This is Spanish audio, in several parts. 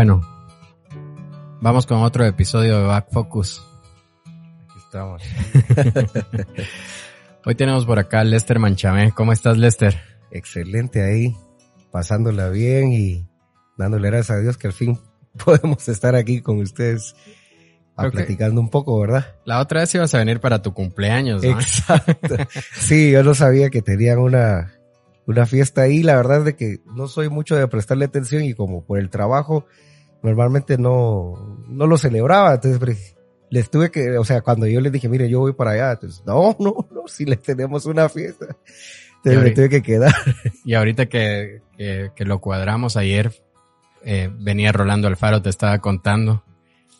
Bueno, vamos con otro episodio de Back Focus. Aquí estamos. Hoy tenemos por acá a Lester Manchamé. ¿Cómo estás, Lester? Excelente ahí, pasándola bien y dándole gracias a Dios que al fin podemos estar aquí con ustedes a platicando un poco, ¿verdad? La otra vez ibas a venir para tu cumpleaños, ¿no? Exacto. Sí, yo no sabía que tenían una, una fiesta ahí. La verdad es de que no soy mucho de prestarle atención y como por el trabajo, normalmente no, no lo celebraba. Entonces, les tuve que, o sea, cuando yo les dije, mire, yo voy para allá, entonces, no, no, no, si les tenemos una fiesta. Entonces me tuve que quedar. Y ahorita que, que, que lo cuadramos ayer, eh, venía Rolando Alfaro, te estaba contando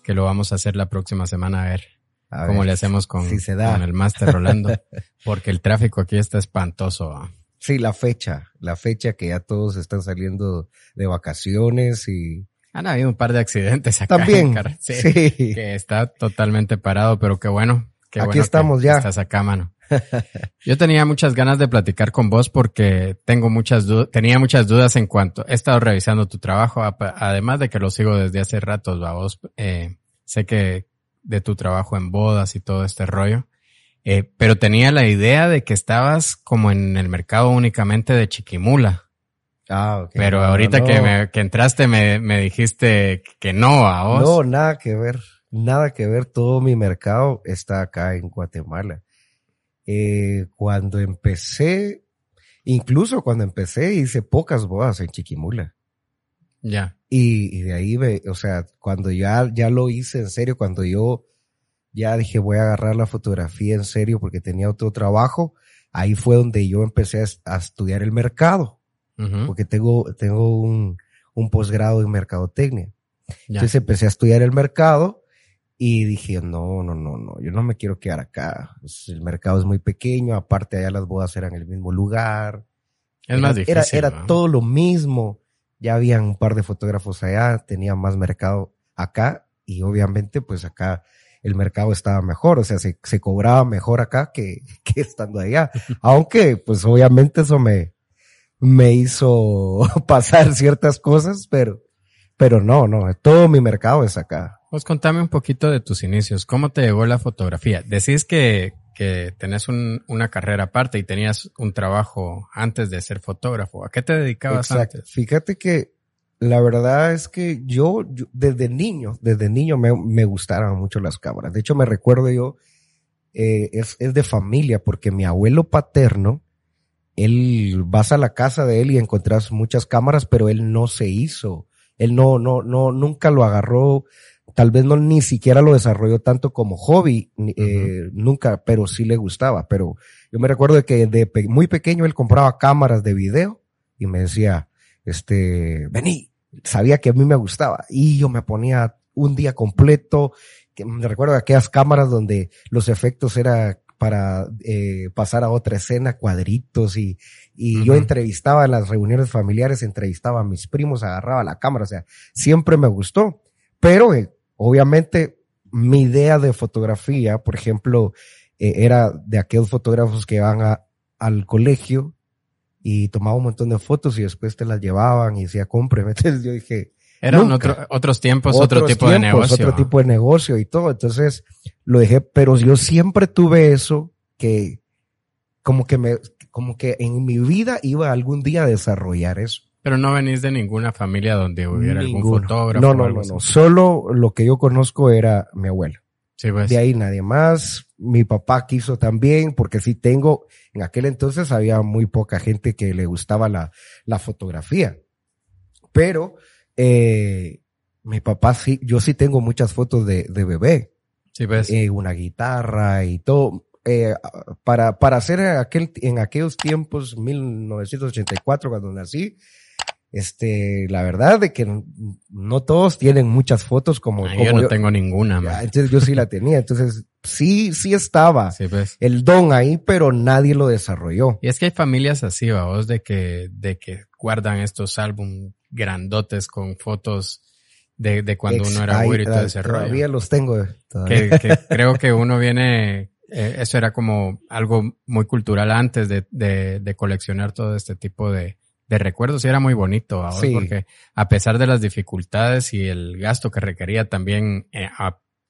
que lo vamos a hacer la próxima semana a ver A cómo ver, le hacemos con, si se da. con el máster Rolando. Porque el tráfico aquí está espantoso. Sí, la fecha, la fecha que ya todos están saliendo de vacaciones y Han habido un par de accidentes acá. en también, Car- sí, sí, Que está totalmente parado, pero qué bueno. Qué Aquí bueno que estamos ya. Estás acá, mano. Yo tenía muchas ganas de platicar con vos porque tengo muchas dudas, tenía muchas dudas en cuanto, he estado revisando tu trabajo, además de que lo sigo desde hace ratos, va vos, eh, sé que de tu trabajo en bodas y todo este rollo, eh, pero tenía la idea de que estabas como en el mercado únicamente de Chiquimula. Ah, ok. Pero No, ahorita no, que, no. me, que entraste me, me dijiste que no a vos. No, nada que ver, nada que ver. Todo mi mercado está acá en Guatemala. Eh, cuando empecé, incluso cuando empecé, hice pocas bodas en Chiquimula. Ya. Y, y de ahí, me, o sea, cuando ya, ya lo hice en serio, cuando yo ya dije voy a agarrar la fotografía en serio porque tenía otro trabajo, ahí fue donde yo empecé a, a estudiar el mercado, Ujú. porque tengo, tengo un, un posgrado en mercadotecnia. Ya. Entonces empecé a estudiar el mercado y dije, no, no, no, no, yo no me quiero quedar acá. Pues, El mercado es muy pequeño, aparte allá las bodas eran en el mismo lugar. es Era- más difícil. Era, era ¿no? todo lo mismo. Ya habían un par de fotógrafos allá, tenía más mercado acá y obviamente pues acá el mercado estaba mejor, o sea, se, se cobraba mejor acá que, que estando allá. Aunque pues obviamente eso me, me hizo pasar ciertas cosas, pero, pero no, no, todo mi mercado es acá. Pues contame un poquito de tus inicios. ¿Cómo te llegó la fotografía? Decís que, que tenés un- una carrera aparte y tenías un trabajo antes de ser fotógrafo. ¿A qué te dedicabas Exacto. antes? Fíjate que la verdad es que yo, yo desde niño, desde niño me, me gustaron mucho las cámaras. De hecho, me recuerdo yo, eh, es, es de familia, porque mi abuelo paterno, él vas a la casa de él y encontrás muchas cámaras, pero él no se hizo. Él no, no, no, nunca lo agarró, tal vez no ni siquiera lo desarrolló tanto como hobby, eh, nunca, pero sí le gustaba. Pero yo me recuerdo de que de pe- muy pequeño él compraba cámaras de video y me decía, este, vení, sabía que a mí me gustaba y yo me ponía un día completo, que me recuerdo aquellas cámaras donde los efectos era para eh, pasar a otra escena, cuadritos y, y yo entrevistaba en las reuniones familiares, entrevistaba a mis primos, agarraba la cámara, o sea, siempre me gustó, pero eh, obviamente mi idea de fotografía, por ejemplo, eh, era de aquellos fotógrafos que van a, al colegio y tomaba un montón de fotos y después te las llevaban y decía, cómpreme. Entonces yo dije, Eran otro- otros tiempos, otro tipo de negocio. Otro tipo de negocio y todo. Entonces lo dejé, pero yo siempre tuve eso que como que me, como que en mi vida iba algún día a desarrollar eso. Pero no venís de ninguna familia donde hubiera algún fotógrafo. No, no, no, no. Solo lo que yo conozco era mi abuelo. Sí, pues. De ahí nadie más. Mi papá quiso también, porque sí tengo, en aquel entonces había muy poca gente que le gustaba la, la fotografía. Pero, eh, mi papá sí, yo sí tengo muchas fotos de, de bebé, Sí, pues. eh, una guitarra y todo. Eh, para, para hacer aquel, en aquellos tiempos, 1984, cuando nací, este, la verdad de que no- todos tienen muchas fotos como, Ah, como yo no tengo ninguna, man. entonces yo sí la tenía. Entonces sí, sí estaba Sí, pues. el don ahí, pero nadie lo desarrolló. Y es que hay familias así, vos, de que, de que guardan estos álbum grandotes con fotos de, de cuando Ex- uno era ahí, güiro y todo ese Todavía rollo. los tengo. todavía. Que, que creo que uno viene, eh, eso era como algo muy cultural antes de, de, de coleccionar todo este tipo de, de recuerdos y era muy bonito, porque a pesar de las dificultades y el gasto que requería también eh,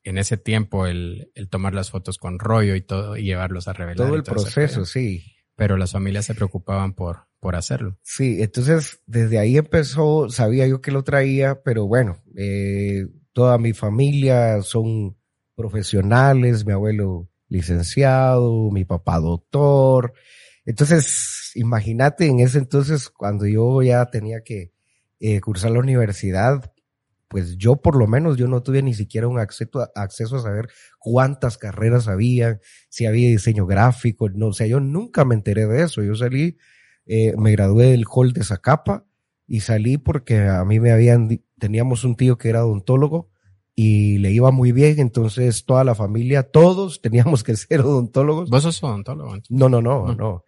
en ese tiempo el, el, tomar las fotos con rollo y todo y llevarlos a revelar. Todo el proceso, sí. Pero las familias se preocupaban por, por hacerlo. Sí, entonces desde ahí empezó, sabía yo que lo traía, pero bueno, eh, toda mi familia son profesionales, mi abuelo licenciado, mi papá doctor. Entonces, imagínate en ese entonces, cuando yo ya tenía que eh, cursar la universidad, pues yo por lo menos yo no tuve ni siquiera un acceso a, acceso a saber cuántas carreras había, si había diseño gráfico, no, o sea, yo nunca me enteré de eso. Yo salí, eh, me gradué del hall de Zacapa y salí porque a mí me habían, teníamos un tío que era odontólogo y le iba muy bien, entonces toda la familia, todos teníamos que ser odontólogos. ¿Vos sos odontólogo? No, no, no, no. no.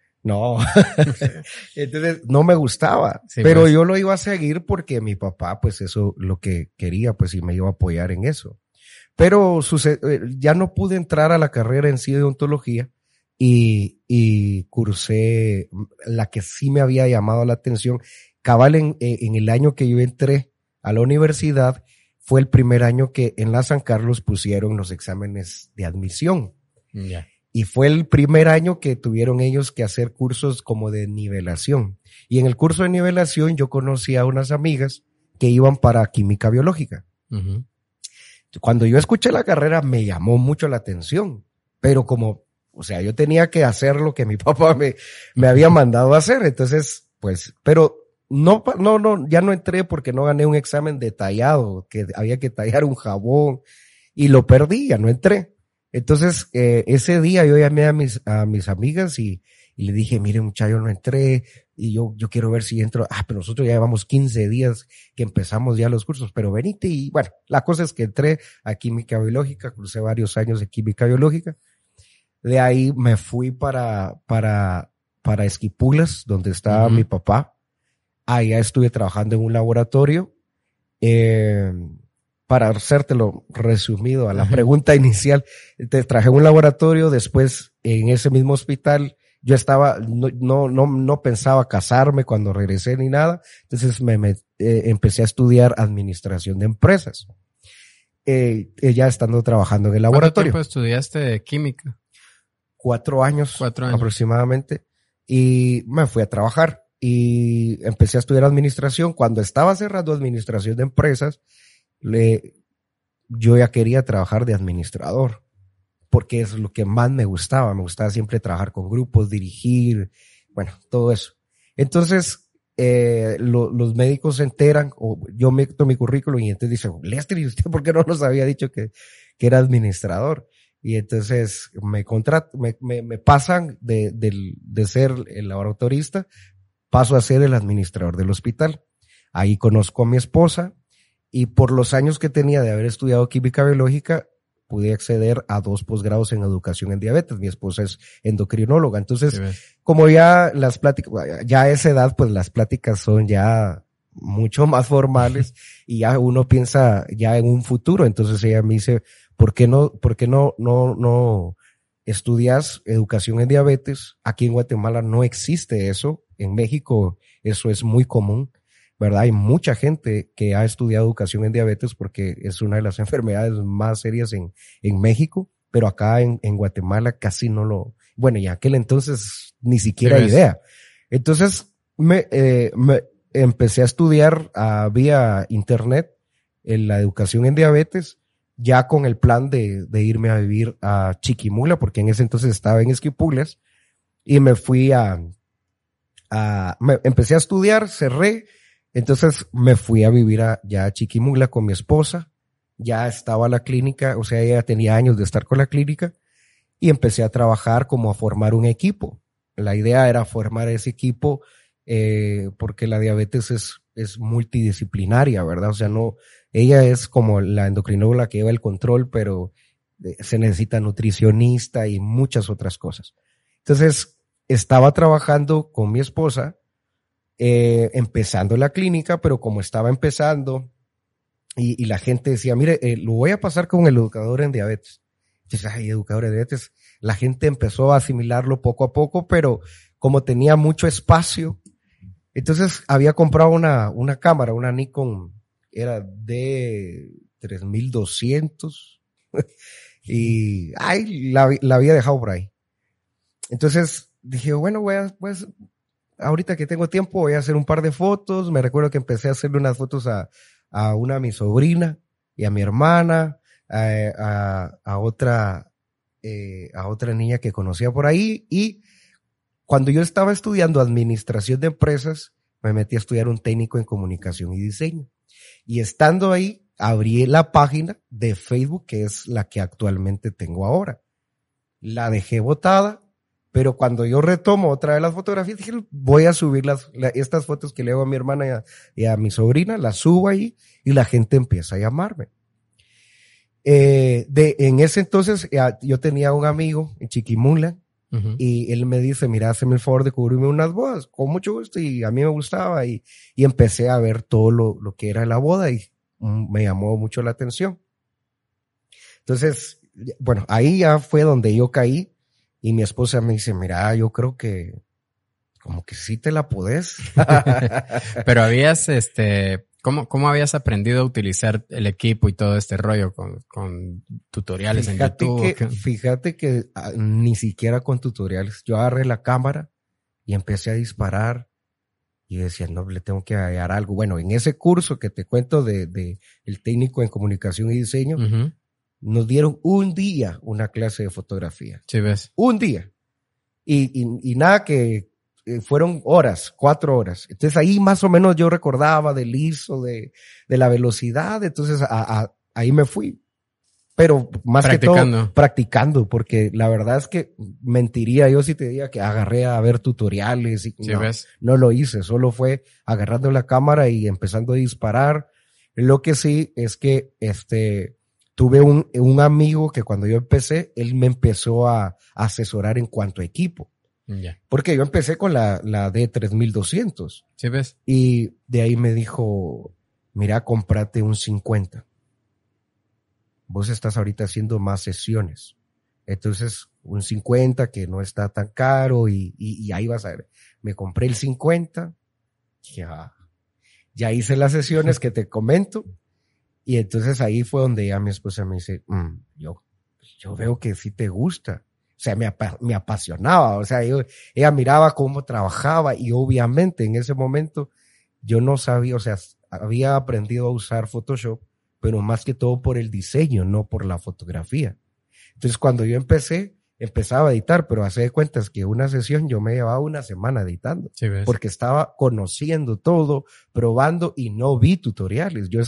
entonces no me gustaba, pero pues. yo lo iba a seguir porque mi papá, pues eso lo que quería, pues y me iba a apoyar en eso. Pero eh, ya no pude entrar a la carrera en sí de odontología y, y cursé la que sí me había llamado la atención. Cabal en, en el año que yo entré a la universidad, fue el primer año que en la San Carlos pusieron los exámenes de admisión. Y fue el primer año que tuvieron ellos que hacer cursos como de nivelación. Y en el curso de nivelación yo conocí a unas amigas que iban para química biológica. Cuando yo escuché la carrera me llamó mucho la atención, pero como, o sea, yo tenía que hacer lo que mi papá me, me había mandado a hacer. Entonces, pues, pero no, no, no, ya no entré porque no gané un examen detallado, que había que tallar un jabón y lo perdí, ya no entré. Entonces, eh, ese día yo llamé a mis, a mis amigas y, y le dije, mire muchacho, no entré y yo, yo quiero ver si entro. Ah, pero nosotros ya llevamos 15 días que empezamos ya los cursos, pero venite y bueno, la cosa es que entré a química biológica, crucé varios años de química biológica. De ahí me fui para, para, para Esquipulas, donde estaba mi papá allá estuve trabajando en un laboratorio. Eh, para hacértelo resumido a la pregunta inicial, te traje un laboratorio, después en ese mismo hospital yo estaba, no, no, no, no pensaba casarme cuando regresé ni nada, entonces me, me eh, empecé a estudiar administración de empresas, eh, ya estando trabajando en el laboratorio. ¿Cuánto tiempo estudiaste química? Cuatro años, Cuatro años aproximadamente, y me fui a trabajar y empecé a estudiar administración. Cuando estaba cerrando administración de empresas, le, yo ya quería trabajar de administrador, porque es lo que más me gustaba. Me gustaba siempre trabajar con grupos, dirigir, bueno, todo eso. Entonces, eh, los médicos se enteran, o yo meto mi currículum y entonces dicen, Lester, ¿y usted por qué no nos había dicho que, que era administrador? Y entonces me contrat, me, me, me pasan de, de, de, ser el laboratorista paso a ser el administrador del hospital. Ahí conozco a mi esposa y por los años que tenía de haber estudiado química biológica, pude acceder a dos posgrados en educación en diabetes. Mi esposa es endocrinóloga. Entonces, como ya las pláticas, ya a esa edad, pues las pláticas son ya mucho más formales y ya uno piensa ya en un futuro. Entonces ella me dice, ¿por qué no, por qué no, no, no estudias educación en diabetes? Aquí en Guatemala no existe eso en México eso es muy común, ¿verdad? Hay mucha gente que ha estudiado educación en diabetes porque es una de las enfermedades más serias en, en México, pero acá en, en Guatemala casi no lo, bueno, y aquel entonces ni siquiera idea. Entonces me, eh, me empecé a estudiar uh, vía internet en la educación en diabetes, ya con el plan de, de irme a vivir a Chiquimula, porque en ese entonces estaba en Esquipulas, y me fui a, me, empecé a estudiar, cerré, entonces me fui a vivir a, ya a Chiquimula con mi esposa, ya estaba la clínica, o sea, ella tenía años de estar con la clínica y empecé a trabajar como a formar un equipo. La idea era formar ese equipo eh, porque la diabetes es, es multidisciplinaria, ¿verdad? O sea, no, ella es como la endocrinóloga que lleva el control, pero eh, se necesita nutricionista y muchas otras cosas. Entonces, estaba trabajando con mi esposa, eh, empezando la clínica, pero como estaba empezando y, la gente decía, mire, eh, lo voy a pasar con el educador en diabetes. Dices, ay, educador en diabetes. La gente empezó a asimilarlo poco a poco, pero como tenía mucho espacio, Entonces había comprado una, una cámara, una Nikon, era de 3200 y ay, la, la, había dejado por ahí. Entonces dije, bueno, voy a, pues, ahorita que tengo tiempo voy a hacer un par de fotos. Me recuerdo que empecé a hacerle unas fotos a, a una a mi sobrina y a mi hermana, a, a, otra, eh, a otra niña que conocía por ahí y cuando yo estaba estudiando administración de empresas, me metí a estudiar un técnico en comunicación y diseño. Y estando ahí, abrí la página de Facebook, que es la que actualmente tengo ahora. La dejé botada, pero cuando yo retomo otra de las fotografías, dije, voy a subir las, estas fotos que le hago a mi hermana y a, y a, mi sobrina, las subo ahí y la gente empieza a llamarme. Eh, de, en ese entonces, yo tenía un amigo en Chiquimula y él me dice, mira, hazme el favor de cubrirme unas bodas, con mucho gusto, y a mí me gustaba, y, y empecé a ver todo lo, lo que era la boda, y mm, me llamó mucho la atención. Entonces, bueno, ahí ya fue donde yo caí, y mi esposa me dice, mira, yo creo que como que sí te la podés. Pero habías, este, ¿Cómo, ¿Cómo habías aprendido a utilizar el equipo y todo este rollo con, con tutoriales en YouTube? Que, fíjate que ah, ni siquiera con tutoriales. Yo agarré la cámara y empecé a disparar y decía, no, le tengo que hallar algo. Bueno, en ese curso que te cuento de, de el técnico en comunicación y diseño, nos dieron un día una clase de fotografía. Sí, ves. Un día. Y, y, y nada que, eh, fueron horas, cuatro horas. Entonces ahí más o menos yo recordaba del ISO, de, de la velocidad, entonces a, a, ahí me fui. Pero más que todo practicando, porque la verdad es que mentiría yo si te diría que agarré a ver tutoriales y no, no lo hice, solo fue agarrando la cámara y empezando a disparar. Lo que sí es que este tuve un, un amigo que cuando yo empecé, él me empezó a asesorar en cuanto a equipo. Porque yo empecé con la, la D3200. ¿Sí ves? Y de ahí me dijo, mira, comprate un 50. Vos estás ahorita haciendo más sesiones. Entonces, un 50 que no está tan caro y, y, ahí vas a ver. Me compré el 50. Ya, ya hice las sesiones que te comento. Y entonces ahí fue donde ya mi esposa me dice, mm, yo, yo veo que sí te gusta o sea, me, me apasionaba, o sea, ella miraba cómo trabajaba y obviamente en ese momento yo no sabía, o sea, había aprendido a usar Photoshop, pero más que todo por el diseño, no por la fotografía. Entonces, cuando yo empecé, empezaba a editar, pero hace de cuentas que una sesión yo me llevaba una semana editando, porque estaba conociendo todo, probando y no vi tutoriales. Yo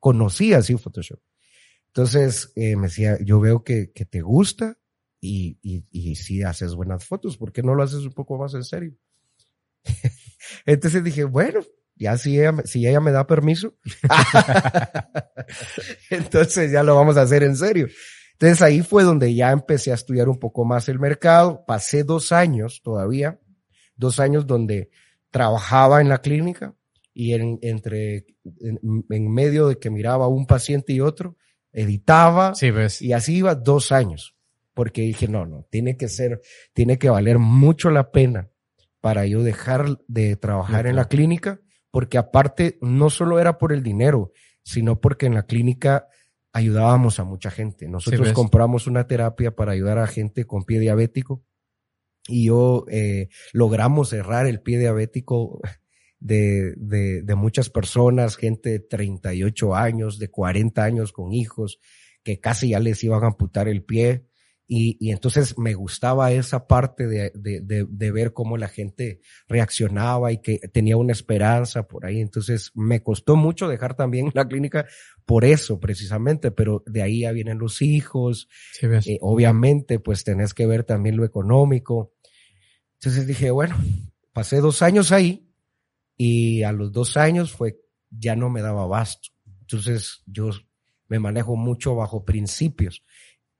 conocía así Photoshop. Entonces, eh, me decía, yo veo que, que te gusta, y, y, y si haces buenas fotos, ¿por qué no lo haces un poco más en serio? Entonces dije, bueno, ya si ella, si ella me da permiso, entonces ya lo vamos a hacer en serio. Entonces ahí fue donde ya empecé a estudiar un poco más el mercado. Pasé dos años todavía, dos años donde trabajaba en la clínica y en, entre, en, en medio de que miraba un paciente y otro, editaba sí, ves. y así iba dos años porque dije, no, no, tiene que ser, tiene que valer mucho la pena para yo dejar de trabajar en la clínica, porque aparte no solo era por el dinero, sino porque en la clínica ayudábamos a mucha gente. Nosotros compramos una terapia para ayudar a gente con pie diabético y yo eh, logramos cerrar el pie diabético de, de, de muchas personas, gente de 38 años, de 40 años con hijos, que casi ya les iban a amputar el pie y, y, entonces me gustaba esa parte de, de, de, de, ver cómo la gente reaccionaba y que tenía una esperanza por ahí. Entonces me costó mucho dejar también la clínica por eso precisamente, pero de ahí ya vienen los hijos. Eh, obviamente pues tenés que ver también lo económico. Entonces dije, bueno, pasé dos años ahí y a los dos años fue, ya no me daba abasto. Entonces yo me manejo mucho bajo principios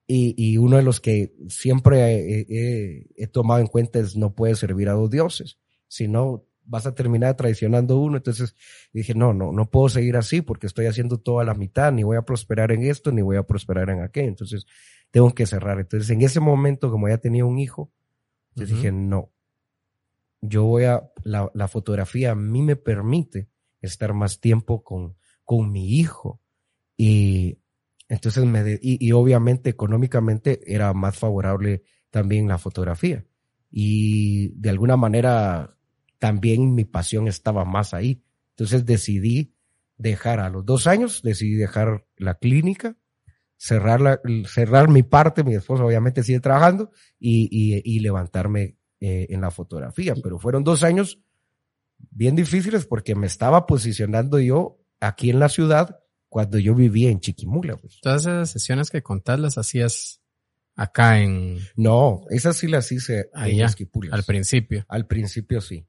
y, y, uno de los que siempre he, he, tomado en cuenta es no puedes servir a dos dioses, sino vas a terminar traicionando uno. Entonces dije, no, no, no puedo seguir así porque estoy haciendo todo a la mitad, ni voy a prosperar en esto, ni voy a prosperar en aquello. Entonces tengo que cerrar. Entonces en ese momento, como ya tenía un hijo, dije, no, yo voy a, la, fotografía a mí me permite estar más tiempo con, con mi hijo. Y entonces me, y, obviamente económicamente era más favorable también la fotografía. Y de alguna manera también mi pasión estaba más ahí. Entonces decidí dejar a los dos años, decidí dejar la clínica, cerrar, la, cerrar mi parte, mi esposa obviamente sigue trabajando y, y levantarme eh, en la fotografía. Pero fueron dos años bien difíciles porque me estaba posicionando yo aquí en la ciudad cuando yo vivía en Chiquimula. Pues. Todas esas sesiones que contás las hacías acá en, No, esas sí las hice en Allá, Esquipulas. al principio. Al principio sí.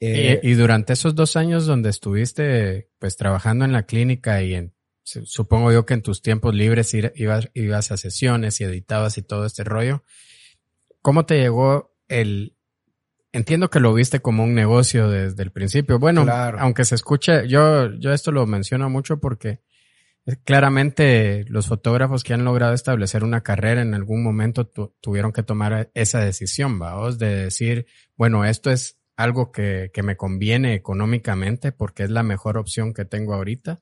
Eh, y, y durante esos dos años donde estuviste pues trabajando en la clínica y en, su- supongo yo que en tus tiempos libres ibas, ibas a sesiones y editabas y todo este rollo, ¿cómo te llegó el... Entiendo que lo viste como un negocio desde el principio. Bueno, Claro. aunque se escuche, yo, yo esto lo menciono mucho porque claramente los fotógrafos que han logrado establecer una carrera en algún momento tu- tuvieron que tomar esa decisión, vamos, de decir, bueno, esto es algo que, que me conviene económicamente porque es la mejor opción que tengo ahorita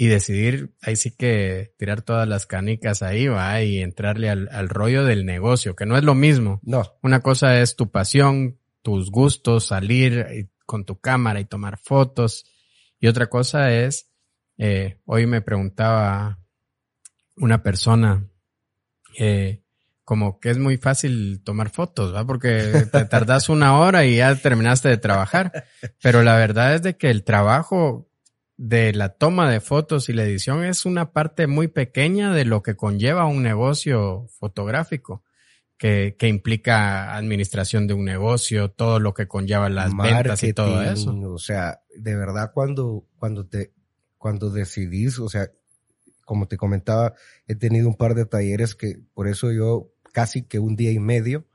y decidir ahí sí que tirar todas las canicas ahí, va, y entrarle al, al rollo del negocio, que no es lo mismo. no, Una cosa es tu pasión, tus gustos, salir y- con tu cámara y tomar fotos. Y otra cosa es, eh, hoy me preguntaba una persona, eh, como que es muy fácil tomar fotos, ¿va? Porque te tardas una hora y ya terminaste de trabajar. Pero la verdad es de que el trabajo de la toma de fotos y la edición es una parte muy pequeña de lo que conlleva un negocio fotográfico. Que, que implica administración de un negocio, todo lo que conlleva las ventas y todo marketing, eso. O sea, de verdad cuando, cuando te, cuando decidís, o sea, como te comentaba, he tenido un par de talleres que por eso yo casi que un día y medio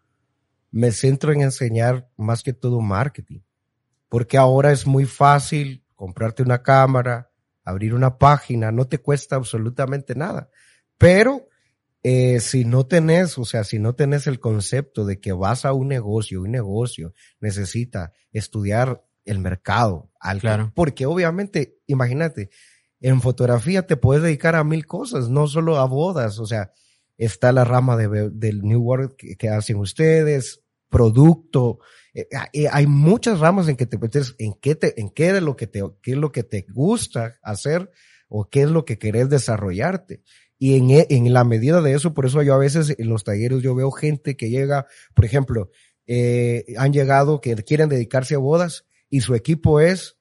me centro en enseñar más que todo marketing. Porque ahora es muy fácil comprarte una cámara, abrir una página, no te cuesta absolutamente nada. Pero eh, si no tenés, o sea, si no tenés el concepto de que vas a un negocio, un negocio necesita estudiar el mercado, al Claro. porque obviamente, imagínate, en fotografía te puedes dedicar a mil cosas, no solo a bodas, o sea, está la rama de, del New World que, que hacen ustedes, producto, eh, eh, hay muchas ramas en que te metes, en qué te, en qué de lo que te, qué es lo que te gusta hacer o qué es lo que querés desarrollarte. Y en, e- en la medida de eso, por eso yo a veces en los talleres yo veo gente que llega, por ejemplo, eh, han llegado que quieren dedicarse a bodas y su equipo es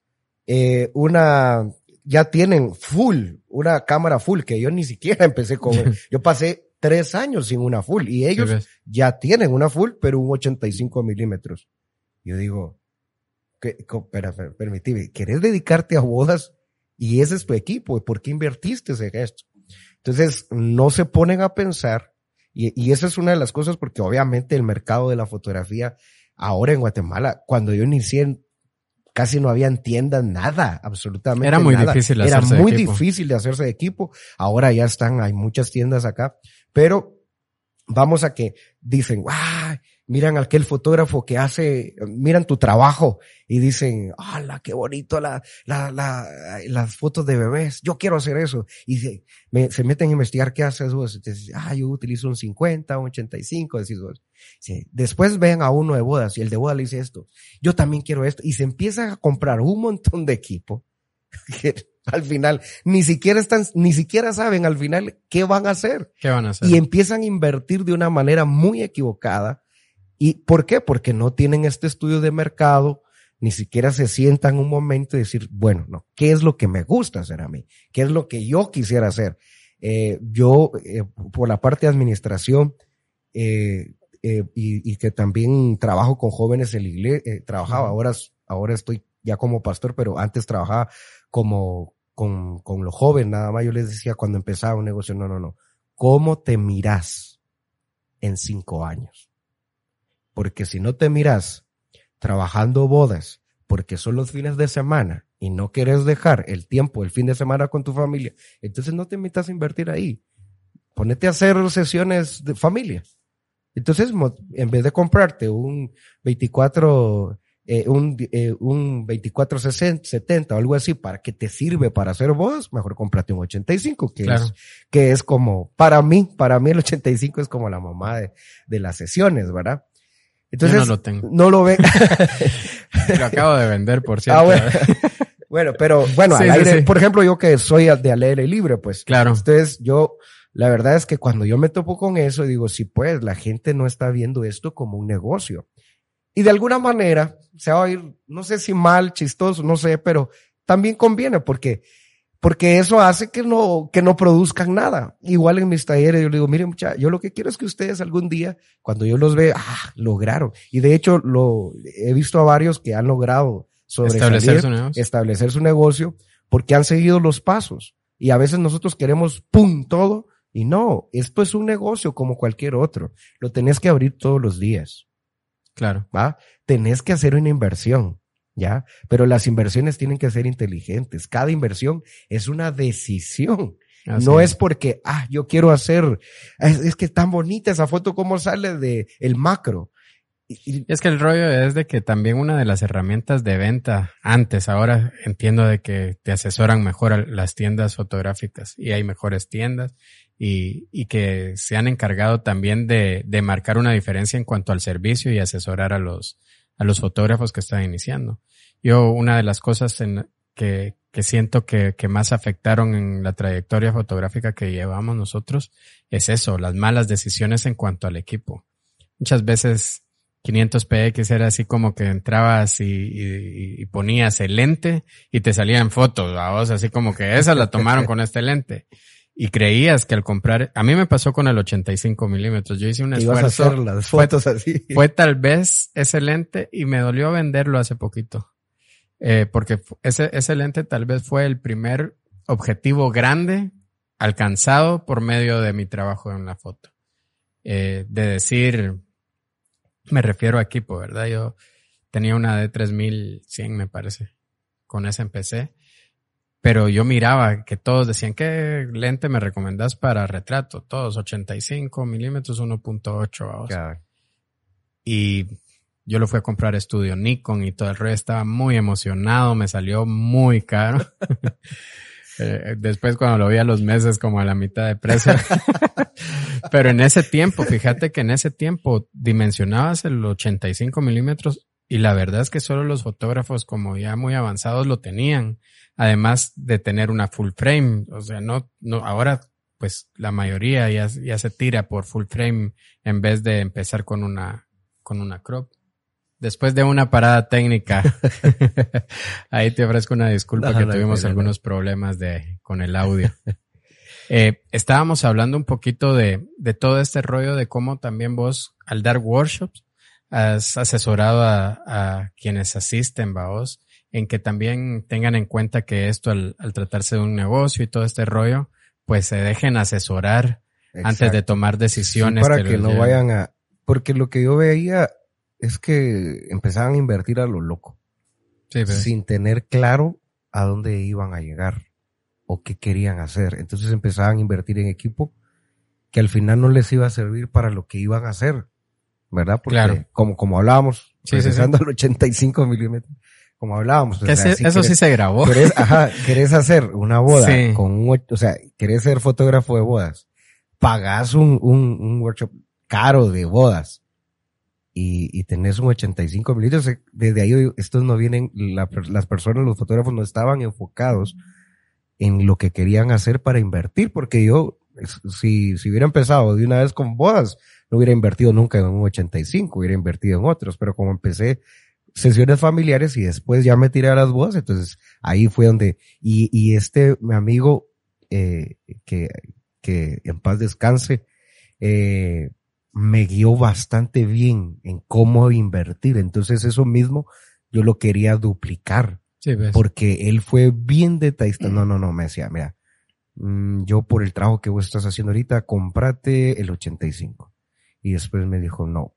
eh, una, ya tienen full, una cámara full, que yo ni siquiera empecé con, yo pasé tres años sin una full y ellos ¿Sí ya tienen una full, pero un 85 milímetros. Yo digo, que, espera, permitime, ¿querés dedicarte a bodas? Y ese es tu equipo, ¿por qué invertiste en esto? Entonces, no se ponen a pensar, y, y esa es una de las cosas porque obviamente el mercado de la fotografía ahora en Guatemala, cuando yo inicié, casi no había tiendas, nada, absolutamente Era muy nada. difícil Era hacerse de muy equipo. difícil de hacerse de equipo. Ahora ya están, hay muchas tiendas acá, pero vamos a que dicen, ¡ah! Miran aquel fotógrafo que hace, miran tu trabajo y dicen, ¡hala, qué bonito la, la, la, las fotos de bebés! Yo quiero hacer eso. Y se, me- meten a investigar qué haces vos. Entonces, ah, yo utilizo un 50, un 85, decís vos. Sí. Después ven a uno de bodas y el de bodas le dice esto. Yo también quiero esto. Y se empiezan a comprar un montón de equipo al final ni siquiera están, ni siquiera saben al final qué van a hacer ¿Qué van a hacer? y empiezan a invertir de una manera muy equivocada. ¿Y por qué? Porque no tienen este estudio de mercado, ni siquiera se sientan un momento y decir, bueno, no, ¿qué es lo que me gusta hacer a mí? ¿Qué es lo que yo quisiera hacer? Eh, yo, eh, por la parte de administración, eh, y, y que también trabajo con jóvenes en la iglesia, trabajaba, ahora, ahora estoy ya como pastor, pero antes trabajaba como con, con los jóvenes, nada más yo les decía cuando empezaba un negocio, no, no, no, ¿cómo te miras en cinco años? Porque si no te miras trabajando bodas, porque son los fines de semana y no quieres dejar el tiempo, el fin de semana con tu familia, entonces no te metas a invertir ahí. Ponete a hacer sesiones de familia. Entonces, en vez de comprarte un 24 eh, un, eh, un 2470 o algo así para que te sirve para hacer bodas, mejor cómprate un 85, que es, que es como, para mí, para mí el 85 es como la mamá de, de las sesiones, ¿verdad? Entonces, no lo tengo. No lo ven. lo acabo de vender, por cierto. Ah, bueno. pero bueno, por ejemplo, yo que soy de alegre libre, pues. Claro. Entonces, yo, la verdad es que cuando yo me topo con eso, digo, sí, pues, la gente no está viendo esto como un negocio. Y de alguna manera, se va a ir, no sé si mal, chistoso, no sé, pero también conviene porque porque eso hace que no, que no produzcan nada. Igual en mis talleres yo le digo, miren mucha, yo lo que quiero es que ustedes algún día, cuando yo los vea, ah, lograron. Y de hecho, lo, he visto a varios que han logrado establecer su negocio, establecer su negocio porque han seguido los pasos. Y a veces nosotros queremos, pum, todo. Y no, esto es un negocio como cualquier otro. Lo tenés que abrir todos los días. Claro. ¿Va? Tenés que hacer una inversión. ¿ya? Pero las inversiones tienen que ser inteligentes. Cada inversión es una decisión. no es. porque, ah, yo quiero hacer, es, que es tan bonita esa foto como sale de el macro. Es que el rollo es de que también una de las herramientas de venta antes, ahora entiendo de que te asesoran mejor las tiendas fotográficas y hay mejores tiendas y, y que se han encargado también de, de marcar una diferencia en cuanto al servicio y asesorar a los, a los fotógrafos que están iniciando. Yo, una de las cosas que, que siento que, que más afectaron en la trayectoria fotográfica que llevamos nosotros es eso, las malas decisiones en cuanto al equipo. Muchas veces 500 PX era así como que entrabas y, y, ponías el lente y te salían fotos, vos así como que esa la tomaron con este lente y creías que al comprar, a mí me pasó con el 85 milímetros, yo hice un esfuerzo. A hacer las fotos así. Fue tal vez ese lente y me dolió venderlo hace poquito, eh, porque ese, ese lente tal vez fue el primer objetivo grande alcanzado por medio de mi trabajo en la foto. Eh, de decir, me refiero a equipo, ¿verdad? Yo tenía una de 3100, me parece. Con esa empecé pero yo miraba que todos decían, ¿qué lente me recomendás para retrato? Todos 85 milímetros, 1.8. Y yo lo fui a comprar estudio Nikon y todo el resto estaba muy emocionado, me salió muy caro. Eh, después cuando lo vi a los meses como a la mitad de precio. Pero en ese tiempo, fíjate que en ese tiempo dimensionabas el 85 milímetros y la verdad es que solo los fotógrafos como ya muy avanzados lo tenían además de tener una full frame. O sea, no, no, ahora pues la mayoría ya, ya se tira por full frame en vez de empezar con una, con una crop. Después de una parada técnica, ahí te ofrezco una disculpa que tuvimos algunos problemas de, con el audio. Eh, estábamos hablando un poquito de, de todo este rollo de cómo también vos, al dar workshops, has asesorado a, a quienes asisten, vos, en que también tengan en cuenta que esto al, tratarse de un negocio y todo este rollo, pues se dejen asesorar antes de tomar decisiones. para que, no vayan a, porque lo que yo veía es que empezaban a invertir a lo loco, pues. sin tener claro a dónde iban a llegar o qué querían hacer. Entonces empezaban a invertir en equipo que al final no les iba a servir para lo que iban a hacer, ¿verdad? Porque como, como hablábamos, sí, regresando al 85 milímetros, como hablábamos. eso sí se grabó. Querés, ajá, querés hacer una boda con un, o sea, querés ser fotógrafo de bodas, pagás un, un, un workshop caro de bodas y, y tenés un 85 milímetros. Desde ahí estos no vienen, las personas, los fotógrafos no estaban enfocados en lo que querían hacer para invertir, porque yo, si, si hubiera empezado de una vez con bodas, no hubiera invertido nunca en un 85, hubiera invertido en otros, pero como empecé sesiones familiares y después ya me tiré a las bodas, entonces ahí fue donde, y, y este mi amigo, eh, que, que en paz descanse, eh, me guió bastante bien en cómo invertir. Entonces eso mismo yo lo quería duplicar. Porque él fue bien detallista. No, no, no, me decía, mira, mm, yo por el trabajo que vos estás haciendo ahorita, comprate el 85. Y después me dijo, no,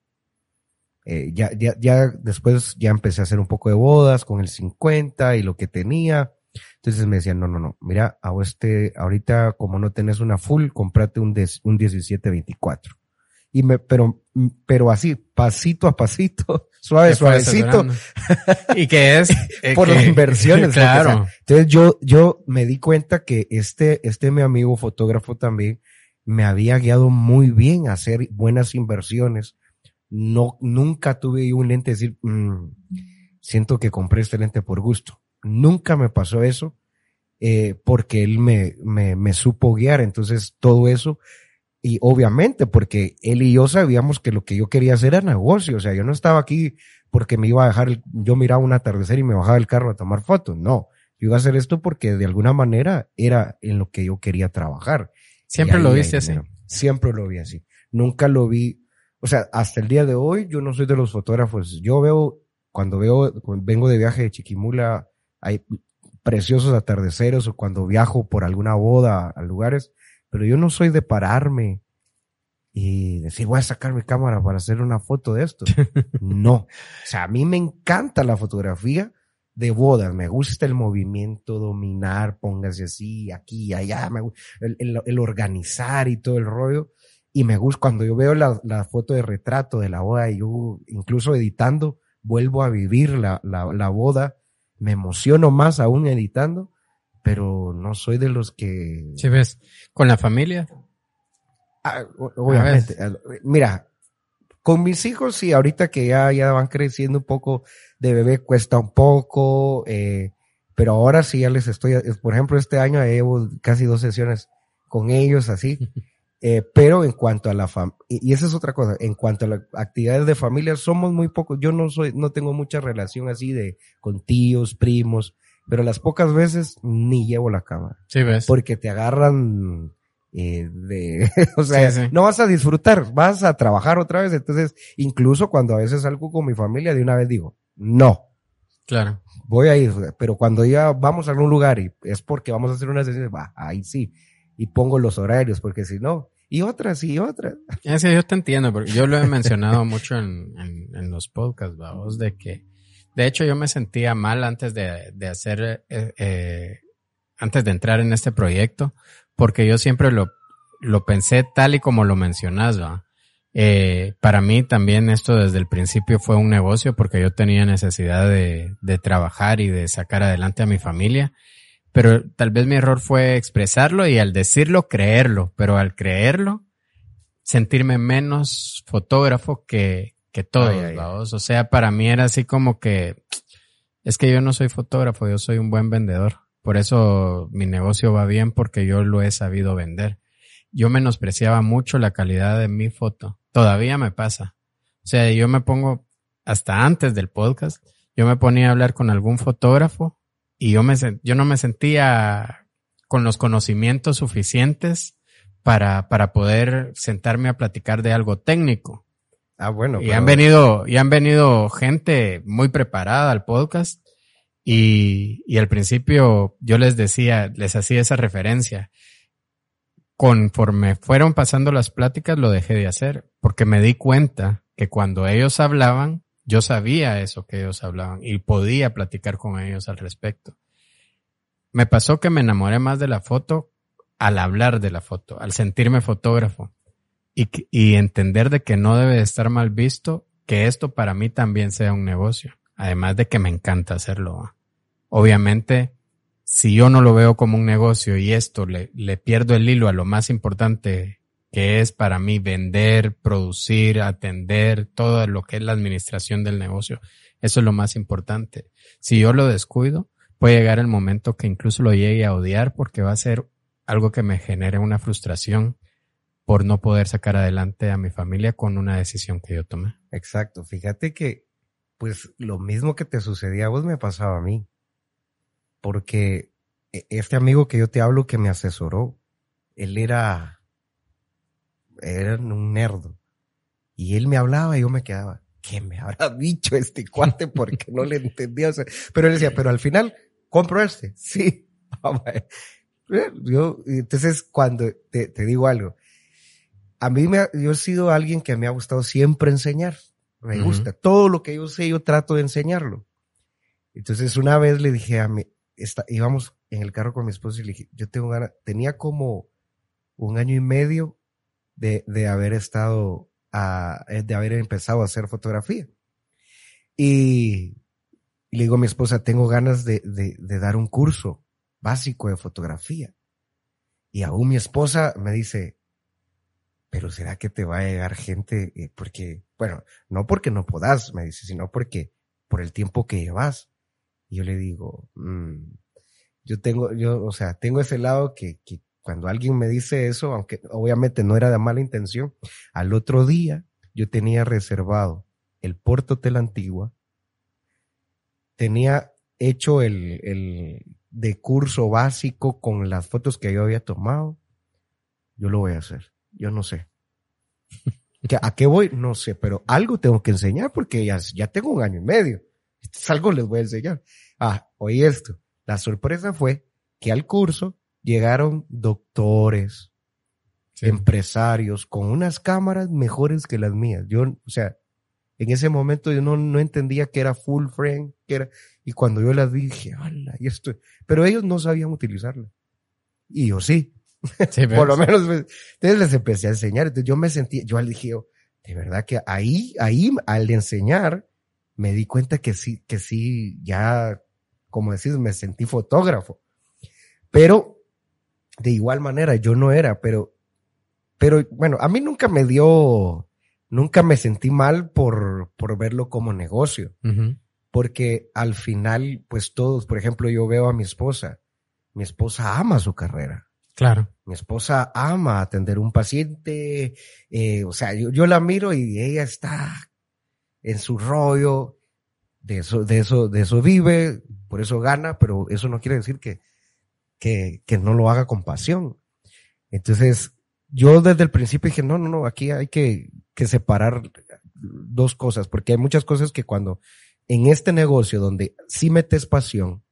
eh, ya, ya, ya después ya empecé a hacer un poco de bodas con el 50 y lo que tenía. Entonces me decían, no, no, no, mira, a este, ahorita como no tenés una full, comprate un, des, un 1724. Y me, pero, pero así, pasito a pasito, suave, suavecito. y que es eh, por las inversiones. claro. Entonces yo, yo me di cuenta que este, este mi amigo fotógrafo también me había guiado muy bien a hacer buenas inversiones. No, nunca tuve un lente decir, mm, siento que compré este lente por gusto. Nunca me pasó eso, eh, porque él me, me, me supo guiar. Entonces todo eso y obviamente, porque él y yo sabíamos que lo que yo quería hacer era negocio. O sea, yo no estaba aquí porque me iba a dejar, yo miraba un atardecer y me bajaba el carro a tomar fotos. No, yo iba a hacer esto porque de alguna manera era en lo que yo quería trabajar. Siempre lo viste así. Siempre lo vi así. Nunca lo vi. O sea, hasta el día de hoy yo no soy de los fotógrafos. Yo veo, cuando veo, cuando vengo de viaje de Chiquimula, hay preciosos atardeceres o cuando viajo por alguna boda a lugares, pero yo no soy de pararme y decir, voy a sacar mi cámara para hacer una foto de esto. no. O sea, a mí me encanta la fotografía de bodas. Me gusta el movimiento, dominar, póngase así, aquí, allá. Me, el, el, organizar y todo el rollo. Y me gusta cuando yo veo la, la, foto de retrato de la boda y yo incluso editando, vuelvo a vivir la, la, la boda. Me emociono más aún editando pero no soy de los que... Sí, ves, con la familia. Ah, obviamente. Mira, con mis hijos sí, ahorita que ya, ya van creciendo un poco de bebé cuesta un poco, eh, pero ahora sí ya les estoy, por ejemplo, este año llevo casi dos sesiones con ellos así. Eh, pero en cuanto a la familia, y, esa es otra cosa, en cuanto a las actividades de familia, somos muy pocos, yo no soy, no tengo mucha relación así de con tíos, primos, pero las pocas veces ni llevo la cámara. Sí, ves. Porque te agarran eh, de, o sea, no vas a disfrutar, vas a trabajar otra vez. Entonces, incluso cuando a veces salgo con mi familia, de una vez digo, no. Claro. Voy a ir, pero cuando ya vamos a algún lugar y es porque vamos a hacer una sesión, va, ahí sí. Y pongo los horarios, porque si no, y otras y otras. Sí, yo te entiendo, porque yo lo he mencionado mucho en, en, en los podcasts, vamos, de que de hecho, yo me sentía mal antes de, de hacer, eh, eh, antes de entrar en este proyecto, porque yo siempre lo, lo pensé tal y como lo mencionas, eh, para mí también esto desde el principio fue un negocio porque yo tenía necesidad de, de trabajar y de sacar adelante a mi familia. Pero tal vez mi error fue expresarlo y al decirlo creerlo, pero al creerlo sentirme menos fotógrafo que, que todos, O sea, para mí era así como que es que yo no soy fotógrafo, yo soy un buen vendedor. Por eso mi negocio va bien porque yo lo he sabido vender. Yo menospreciaba mucho la calidad de mi foto. Todavía me pasa. O sea, yo me pongo hasta antes del podcast, yo me ponía a hablar con algún fotógrafo y yo me yo no me sentía con los conocimientos suficientes para, para poder sentarme a platicar de algo técnico. Ah, bueno. Y han venido, y han venido gente muy preparada al podcast. Y, y al principio yo les decía, les hacía esa referencia. Conforme fueron pasando las pláticas lo dejé de hacer, porque me di cuenta que cuando ellos hablaban, yo sabía eso que ellos hablaban y podía platicar con ellos al respecto. Me pasó que me enamoré más de la foto al hablar de la foto, al sentirme fotógrafo y, y entender de que no debe estar mal visto que esto para mí también sea un negocio, además de que me encanta hacerlo. Obviamente, si yo no lo veo como un negocio y esto le, le pierdo el hilo a lo más importante que es para mí vender, producir, atender, todo lo que es la administración del negocio, eso es lo más importante. Si yo lo descuido, puede llegar el momento que incluso lo llegue a odiar porque va a ser algo que me genere una frustración por no poder sacar adelante a mi familia con una decisión que yo tomé. Exacto. Fíjate que, pues, lo mismo que te sucedía a vos me pasaba a mí. Porque e, este amigo que yo te hablo que me asesoró, él era, era un nerdo. Y él me hablaba y yo me quedaba, ¿qué me habrá dicho este cuate? Porque no le entendía. pero él decía, pero al final, compro este. Sí. Yo, entonces, cuando te, te digo algo, a mí me, yo he sido alguien que me ha gustado siempre enseñar. Me gusta. Todo lo que yo sé, yo trato de enseñarlo. Entonces, una vez le dije a mi, está, íbamos en el carro con mi esposo y le dije, yo tengo ganas, tenía como un año y medio de, de haber estado a, eh, de haber empezado a hacer fotografía. Y, le digo a mi esposa, tengo ganas de, de, de dar un curso básico de fotografía. Y aún mi esposa me dice, pero ¿será que te va a llegar gente? Eh, porque, bueno, no porque no puedas, me dice, sino porque por el tiempo que llevas. Y yo le digo, mm, yo tengo, yo, o sea, tengo ese lado que, cuando alguien me dice eso, aunque obviamente no era de mala intención, al otro día yo tenía reservado el Porto Hotel Antigua, tenía hecho el, el de curso básico con las fotos que yo había tomado, yo lo voy a hacer. Yo no sé. ¿A qué voy? No sé, pero algo tengo que enseñar porque ya, ya tengo un año y medio. Algo les voy a enseñar. Ah, oí esto. La sorpresa fue que al curso llegaron doctores, empresarios con unas cámaras mejores que las mías. Yo, o sea, en ese momento yo no, no entendía que era full frame, que era, y cuando yo las vi dije, ¡hala! Y esto, pero ellos no sabían utilizarla. Y yo sí. Por lo menos, pues, entonces les empecé a enseñar. Entonces yo me sentí, yo al dije, de verdad que ahí, ahí, al enseñar, me di cuenta que sí, que sí, ya, como decís, me sentí fotógrafo. Pero, de igual manera, yo no era, pero, pero, bueno, a mí nunca me dio, nunca me sentí mal por, por verlo como negocio. Porque al final, pues todos, por ejemplo, yo veo a mi esposa, mi esposa ama su carrera. Claro. Mi esposa ama atender un paciente, eh, o sea, yo, la miro y ella está en su rollo, de eso, de eso, de eso vive, por eso gana, pero eso no quiere decir que, que, que no lo haga con pasión. Entonces, yo desde el principio dije, no, no, no, aquí hay que, que separar dos cosas, porque hay muchas cosas que cuando en este negocio donde sí metes pasión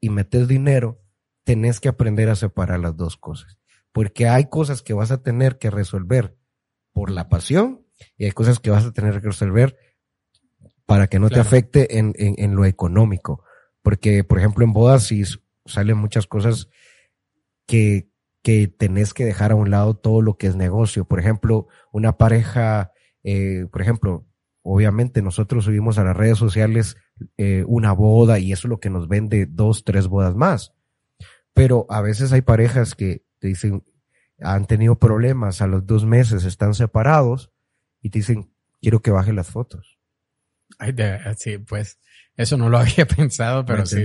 y metes dinero, tenés que aprender a separar las dos cosas. Porque hay cosas que vas a tener que resolver por la pasión y hay cosas que vas a tener que resolver para que no te afecte en, en, en, lo económico. Porque, por ejemplo, en bodas sí salen muchas cosas que, que tenés que dejar a un lado todo lo que es negocio. Por ejemplo, una pareja, eh, por ejemplo, obviamente nosotros subimos a las redes sociales eh, una boda y eso es lo que nos vende dos, tres bodas más. Pero a veces hay parejas que te dicen, han tenido problemas, a los dos meses están separados y te dicen, quiero que baje las fotos. Ay, sí, pues eso no lo había pensado, pero sí.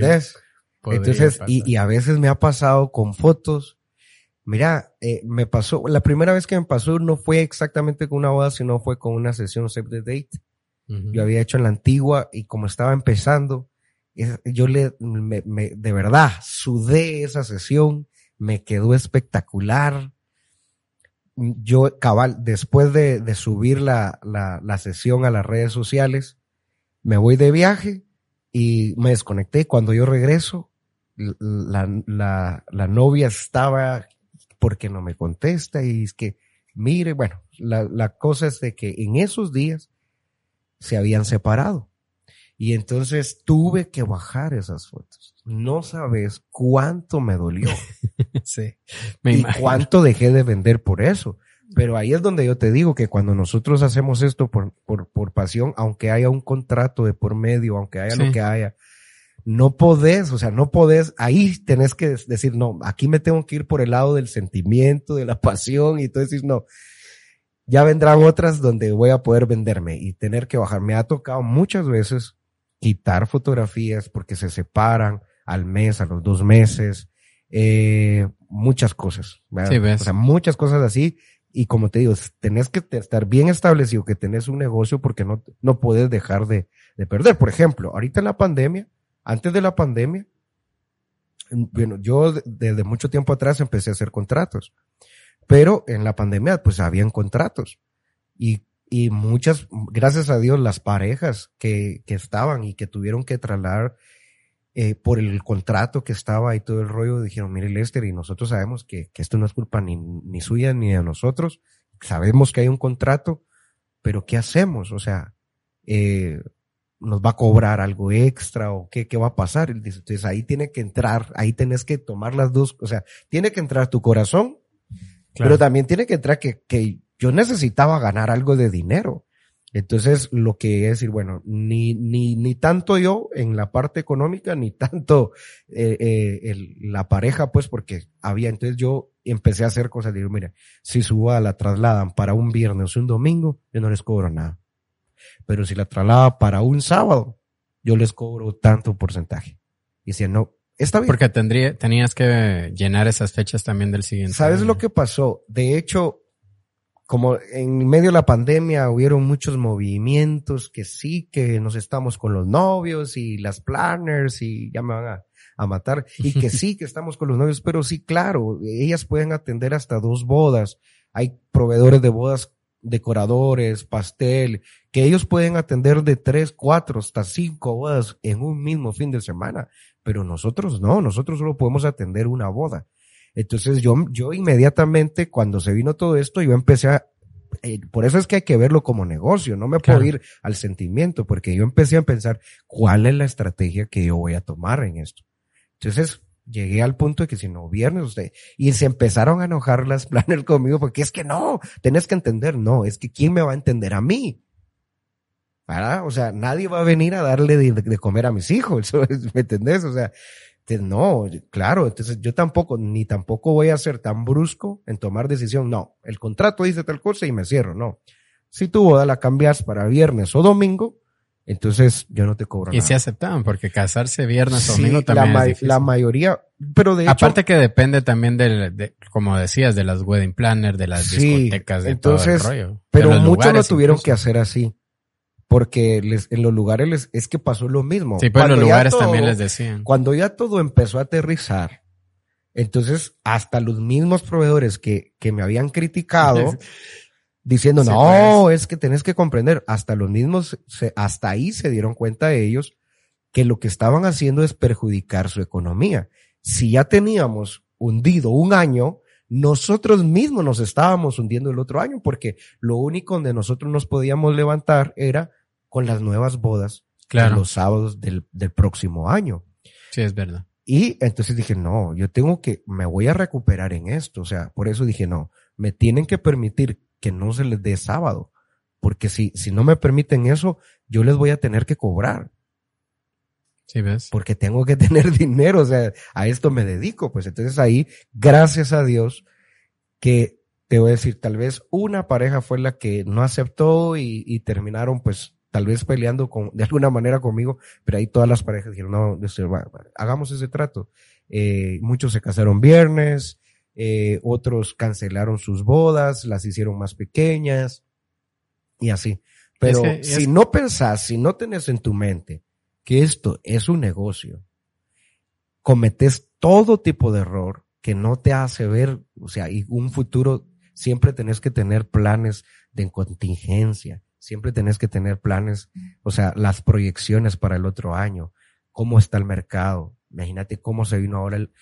Entonces, y, y, a veces me ha pasado con fotos. Mira, eh, me pasó, la primera vez que me pasó no fue exactamente con una boda, sino fue con una sesión Save the Date. Yo había hecho en la antigua y como estaba empezando, yo le, de verdad, sudé esa sesión, me quedó espectacular. Yo, cabal, después de, subir la, la, sesión a las redes sociales, me voy de viaje y me desconecté. Cuando yo regreso, la, la, la novia estaba porque no me contesta y es que, mire, bueno, la, la cosa es de que en esos días se habían separado. Y entonces tuve que bajar esas fotos. No sabes cuánto me dolió. sí. y cuánto dejé de vender por eso. Pero ahí es donde yo te digo que cuando nosotros hacemos esto por, por, por pasión, aunque haya un contrato de por medio, aunque haya lo que haya, no podés, o sea, no podés, ahí tenés que decir, no, aquí me tengo que ir por el lado del sentimiento, de la pasión, y tú decís, no, ya vendrán otras donde voy a poder venderme y tener que bajar. Me ha tocado muchas veces quitar fotografías porque se separan al mes, a los dos meses, eh, muchas cosas. Sí, ves. O sea, muchas cosas así. Y como te digo, tenés que estar bien establecido que tenés un negocio porque no, no puedes dejar de, de perder. Por ejemplo, ahorita en la pandemia, antes de la pandemia, bueno, yo desde mucho tiempo atrás empecé a hacer contratos. Pero en la pandemia, pues habían contratos. Y, y muchas, gracias a Dios, las parejas que, que estaban y que tuvieron que trasladar eh, por el contrato que estaba y todo el rollo, dijeron, mire Lester, y nosotros sabemos que, que esto no es culpa ni, ni suya ni de nosotros. Sabemos que hay un contrato, pero ¿qué hacemos? O sea, eh, nos va a cobrar algo extra o qué, qué va a pasar. Entonces ahí tiene que entrar, ahí tenés que tomar las dos, o sea, tiene que entrar tu corazón pero también tiene que entrar que, que, yo necesitaba ganar algo de dinero. Entonces, lo que es decir, bueno, ni, ni, ni tanto yo en la parte económica, ni tanto eh, eh, el, la pareja, pues, porque había, entonces yo empecé a hacer cosas, digo, mira, si su a la trasladan para un viernes o un domingo, yo no les cobro nada. Pero si la traslada para un sábado, yo les cobro tanto porcentaje. Y decía, no, está bien. Porque tendría, tenías que llenar esas fechas también del siguiente. ¿Sabes año. lo que pasó? De hecho, como en medio de la pandemia hubieron muchos movimientos que sí, que nos estamos con los novios y las planners y ya me van a, a matar y que sí, que estamos con los novios, pero sí, claro, ellas pueden atender hasta dos bodas. Hay proveedores de bodas, decoradores, pastel, que ellos pueden atender de tres, cuatro, hasta cinco bodas en un mismo fin de semana, pero nosotros no, nosotros solo podemos atender una boda. Entonces yo, yo inmediatamente cuando se vino todo esto, yo empecé a, eh, por eso es que hay que verlo como negocio, no me Claro. puedo ir al sentimiento, porque yo empecé a pensar cuál es la estrategia que yo voy a tomar en esto. Entonces llegué al punto de que si no viernes usted, y se empezaron a enojar las planners conmigo, porque es que no, tenés que entender, no, es que quién me va a entender a mí. ¿verdad? O sea, nadie va a venir a darle de, de comer a mis hijos, ¿me entendés? O sea, no, claro, entonces yo tampoco, ni tampoco voy a ser tan brusco en tomar decisión, no, el contrato dice tal cosa y me cierro, no. Si tu boda la cambias para viernes o domingo, entonces yo no te cobro Y nada. se aceptaban, porque casarse viernes o Sí, domingo la, también es la mayoría, pero de hecho, Aparte que depende también del, de, como decías, de las wedding planners, de las Sí, discotecas, de entonces, todo el rollo. pero muchos lo tuvieron incluso. que hacer así. Porque les, en los lugares les, es que pasó lo mismo. Sí, pues en los lugares todo- también les decían. Cuando ya todo empezó a aterrizar, entonces hasta los mismos proveedores que, que me habían criticado, diciendo, Sí, no, pues. es que tenés que comprender, hasta los mismos, se- hasta ahí se dieron cuenta ellos que lo que estaban haciendo es perjudicar su economía. Si ya teníamos hundido un año, nosotros mismos nos estábamos hundiendo el otro año, porque lo único donde nosotros nos podíamos levantar era con las nuevas bodas de Claro, los sábados del, del próximo año. sí es verdad. Y entonces dije, no, yo tengo que, me voy a recuperar en esto. O sea, por eso dije, no, me tienen que permitir que no se les dé sábado. Porque si, si no me permiten eso, yo les voy a tener que cobrar. Sí ves. Porque tengo que tener dinero. O sea, a esto me dedico. Pues entonces ahí, gracias a Dios, que te voy a decir, tal vez una pareja fue la que no aceptó y, y terminaron pues tal vez peleando con, de alguna manera conmigo, pero ahí todas las parejas dijeron, no, hagamos ese trato. Eh, muchos se casaron viernes, eh, otros cancelaron sus bodas, las hicieron más pequeñas y así. Pero que- si no pensás, si no tenés en tu mente que esto es un negocio, cometes todo tipo de error que no te hace ver, o sea, y un futuro, siempre tenés que tener planes de contingencia, siempre tenés que tener planes, o sea, las proyecciones para el otro año, cómo está el mercado, imagínate cómo se vino ahora el,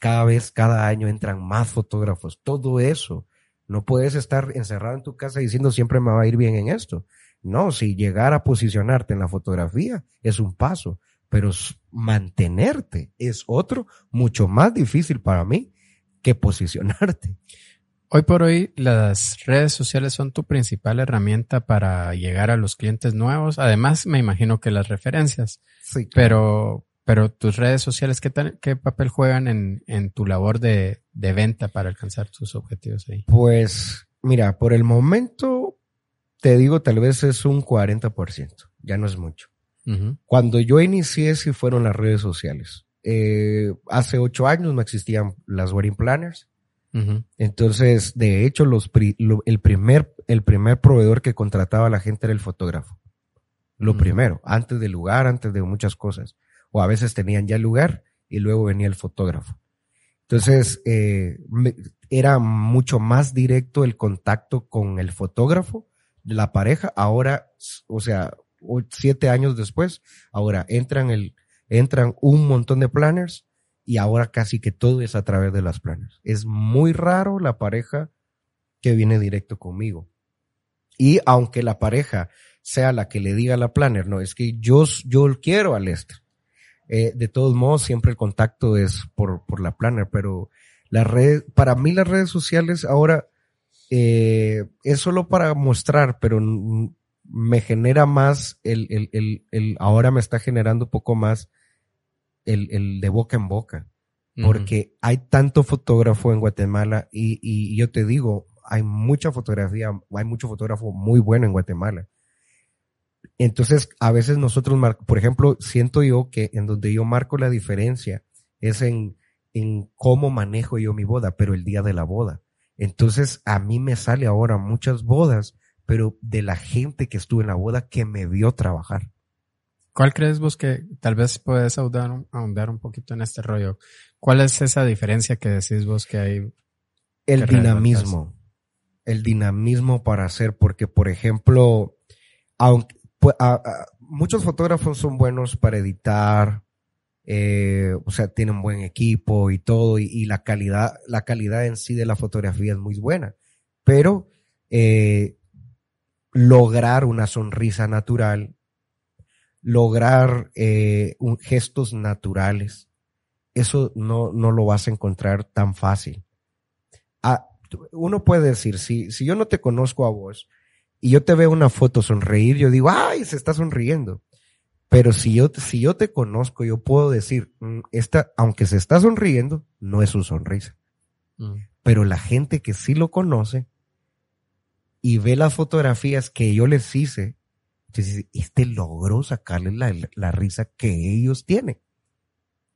cada vez, cada año entran más fotógrafos, todo eso. No puedes estar encerrado en tu casa diciendo siempre me va a ir bien en esto. No, si llegar a posicionarte en la fotografía es un paso, pero mantenerte es otro mucho más difícil para mí que posicionarte. Hoy por hoy las redes sociales son tu principal herramienta para llegar a los clientes nuevos. Además, me imagino que las referencias, Sí, pero, pero tus redes sociales, ¿qué, papel juegan en, en tu labor de, de venta para alcanzar tus objetivos ahí? Pues, mira, por el momento te digo, tal vez es un 40%, ya no es mucho. Cuando yo inicié, sí fueron las redes sociales. Eh, hace ocho años no existían las wedding planners. Entonces, de hecho, los pri- lo- el primer, el primer proveedor que contrataba a la gente era el fotógrafo. Lo primero, antes del lugar, antes de muchas cosas. O a veces tenían ya el lugar y luego venía el fotógrafo. Entonces, eh, me- era mucho más directo el contacto con el fotógrafo la pareja. Ahora, o sea, siete años después, ahora entran el, entran un montón de planners y ahora casi que todo es a través de las planners. Es muy raro la pareja que viene directo conmigo. Y aunque la pareja sea la que le diga a la planner, no, es que yo, yo quiero a Lester. Eh, de todos modos, siempre el contacto es por, por la planner, pero la red, para mí las redes sociales ahora eh, es solo para mostrar, pero me genera más el, el, el, el, ahora me está generando un poco más el, el de boca en boca. Porque hay tanto fotógrafo en Guatemala y, y yo te digo, hay mucha fotografía, hay mucho fotógrafo muy bueno en Guatemala. Entonces, a veces nosotros, por ejemplo, siento yo que en donde yo marco la diferencia es en, en cómo manejo yo mi boda, pero el día de la boda. Entonces, a mí me sale ahora muchas bodas, pero de la gente que estuvo en la boda que me vio trabajar. ¿Cuál crees vos que tal vez puedes ahondar, ahondar un poquito en este rollo? ¿Cuál es esa diferencia que decís vos que hay? El dinamismo. El dinamismo para hacer, porque por ejemplo, aunque pues, muchos fotógrafos son buenos para editar, eh, o sea, tienen buen equipo y todo, y, la calidad, la calidad en sí de la fotografía es muy buena. Pero eh, lograr una sonrisa natural, lograr eh, gestos naturales, eso no, no lo vas a encontrar tan fácil. Ah, uno puede decir, si, si yo no te conozco a vos y yo te veo una foto sonreír, yo digo, ay, se está sonriendo. Pero si yo, si yo te conozco, yo puedo decir, mm, esta, aunque se está sonriendo, no es su sonrisa. Mm. Pero la gente que sí lo conoce y ve las fotografías que yo les hice, dice, este logró sacarle la, la risa que ellos tienen.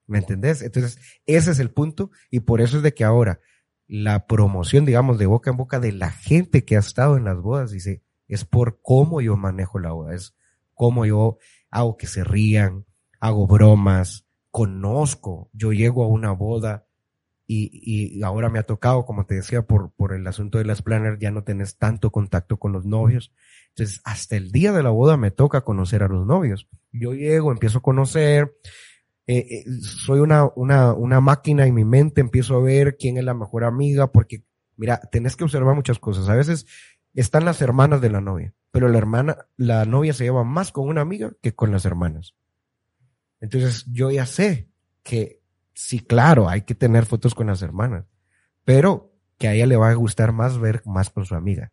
¿Me entendés? Entonces, ese es el punto y por eso es de que ahora la promoción, digamos, de boca en boca de la gente que ha estado en las bodas, dice, es por cómo yo manejo la boda, es cómo yo hago que se rían, hago bromas, conozco, yo llego a una boda y, y ahora me ha tocado, como te decía, por, por el asunto de las planners, ya no tenés tanto contacto con los novios. Entonces, hasta el día de la boda me toca conocer a los novios. Yo llego, empiezo a conocer, eh, eh, soy una, una, una máquina en mi mente, empiezo a ver quién es la mejor amiga, porque, mira, tenés que observar muchas cosas. A veces están las hermanas de la novia, pero la hermana, la novia se lleva más con una amiga que con las hermanas. Entonces yo ya sé que sí, claro, hay que tener fotos con las hermanas, pero que a ella le va a gustar más ver más con su amiga.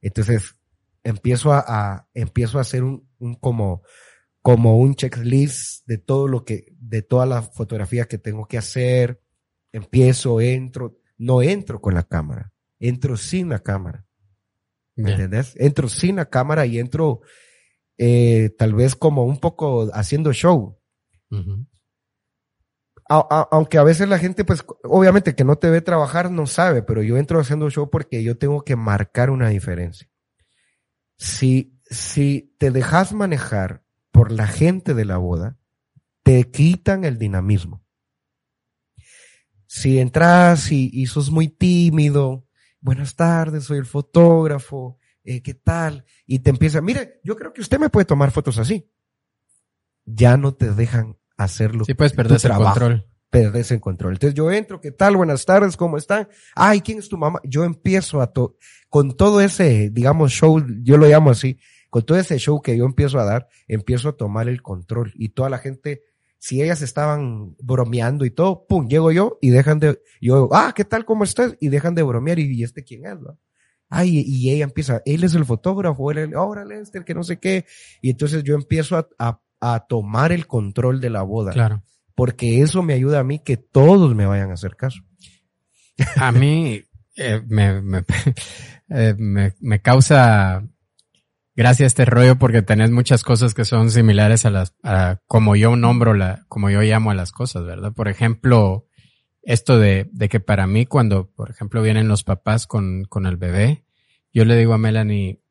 Entonces empiezo a, empiezo a hacer un, como, como un checklist de todo lo que, de toda la fotografía que tengo que hacer. Empiezo, entro, no entro con la cámara, entro sin la cámara. ¿Me entiendes? Entro sin la cámara y entro eh, tal vez como un poco haciendo show. aunque a veces la gente, pues, obviamente que no te ve trabajar no sabe, pero yo entro haciendo show porque yo tengo que marcar una diferencia. Si, si te dejas manejar por la gente de la boda, te quitan el dinamismo. Si entras y, y sos muy tímido, buenas tardes, soy el fotógrafo, eh, ¿qué tal? Y te empieza, mire, yo creo que usted me puede tomar fotos así. Ya no te dejan hacerlo. Sí, puedes perder el control. Perdes el control. Entonces yo entro, ¿qué tal? Buenas tardes, ¿cómo están? Ay, ¿quién es tu mamá? Yo empiezo a, to con todo ese, digamos, show, yo lo llamo así, con todo ese show que yo empiezo a dar, empiezo a tomar el control y toda la gente si ellas estaban bromeando y todo, pum, llego yo y dejan de, yo, ah, ¿qué tal? ¿Cómo estás? Y dejan de bromear y, este quién es, ¿no? Ay, y ella empieza, él es el fotógrafo, él, órale, este, que no sé qué. Y entonces yo empiezo a, a, a, tomar el control de la boda. Claro. Porque eso me ayuda a mí que todos me vayan a hacer caso. A mí, eh, me, me, eh, me, me causa gracias a este rollo porque tenés muchas cosas que son similares a las, a como yo nombro la, como yo llamo a las cosas, ¿verdad? Por ejemplo, esto de, de que para mí cuando, por ejemplo, vienen los papás con, con el bebé, yo le digo a Melanie,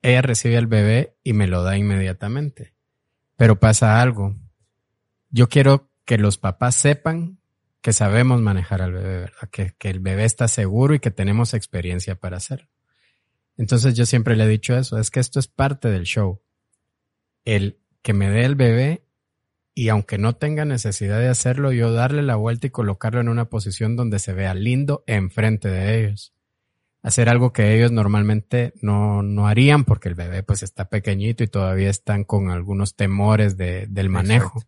ella recibe al bebé y me lo da inmediatamente. Pero pasa algo. Yo quiero que los papás sepan que sabemos manejar al bebé, ¿verdad? Que, que el bebé está seguro y que tenemos experiencia para hacerlo. Entonces yo siempre le he dicho eso, es que esto es parte del show. El que me dé el bebé y aunque no tenga necesidad de hacerlo, yo darle la vuelta y colocarlo en una posición donde se vea lindo enfrente de ellos. Hacer algo que ellos normalmente no, no harían porque el bebé pues está pequeñito y todavía están con algunos temores de, del manejo.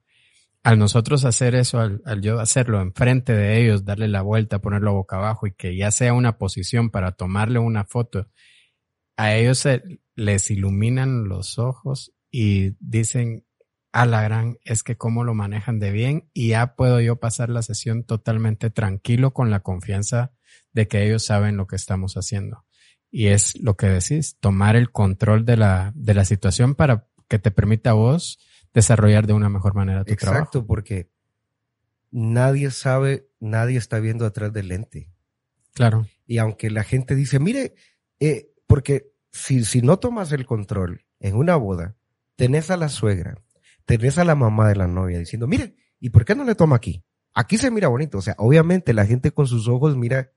al nosotros hacer eso, al, yo hacerlo enfrente de ellos, darle la vuelta, ponerlo boca abajo y que ya sea una posición para tomarle una foto, a ellos se les iluminan los ojos y dicen, a la gran, es que cómo lo manejan de bien y ya puedo yo pasar la sesión totalmente tranquilo con la confianza de que ellos saben lo que estamos haciendo. Y es lo que decís, tomar el control de la, de la situación para que te permita a vos desarrollar de una mejor manera tu trabajo. Exacto, porque nadie sabe, nadie está viendo atrás del lente. Claro. Y aunque la gente dice, mire, eh, porque si, si no tomas el control en una boda, tenés a la suegra, tenés a la mamá de la novia diciendo, mire, ¿y por qué no le toma aquí? Aquí se mira bonito. O sea, obviamente la gente con sus ojos mira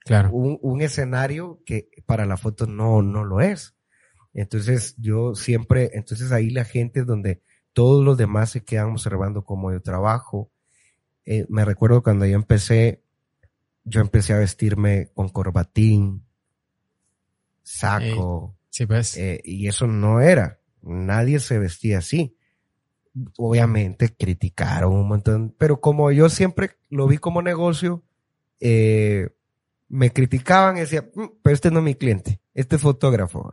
claro. un, un escenario que para la foto no, no lo es. Entonces yo siempre, entonces ahí la gente es donde todos los demás se quedan observando cómo yo trabajo. Eh, me recuerdo cuando yo empecé, yo empecé a vestirme con corbatín, saco. Sí, pues. Eh, y eso no era. Nadie se vestía así. Obviamente criticaron un montón, pero como yo siempre lo vi como negocio, eh, me criticaban y decía, mm, pero este no es mi cliente, este es fotógrafo.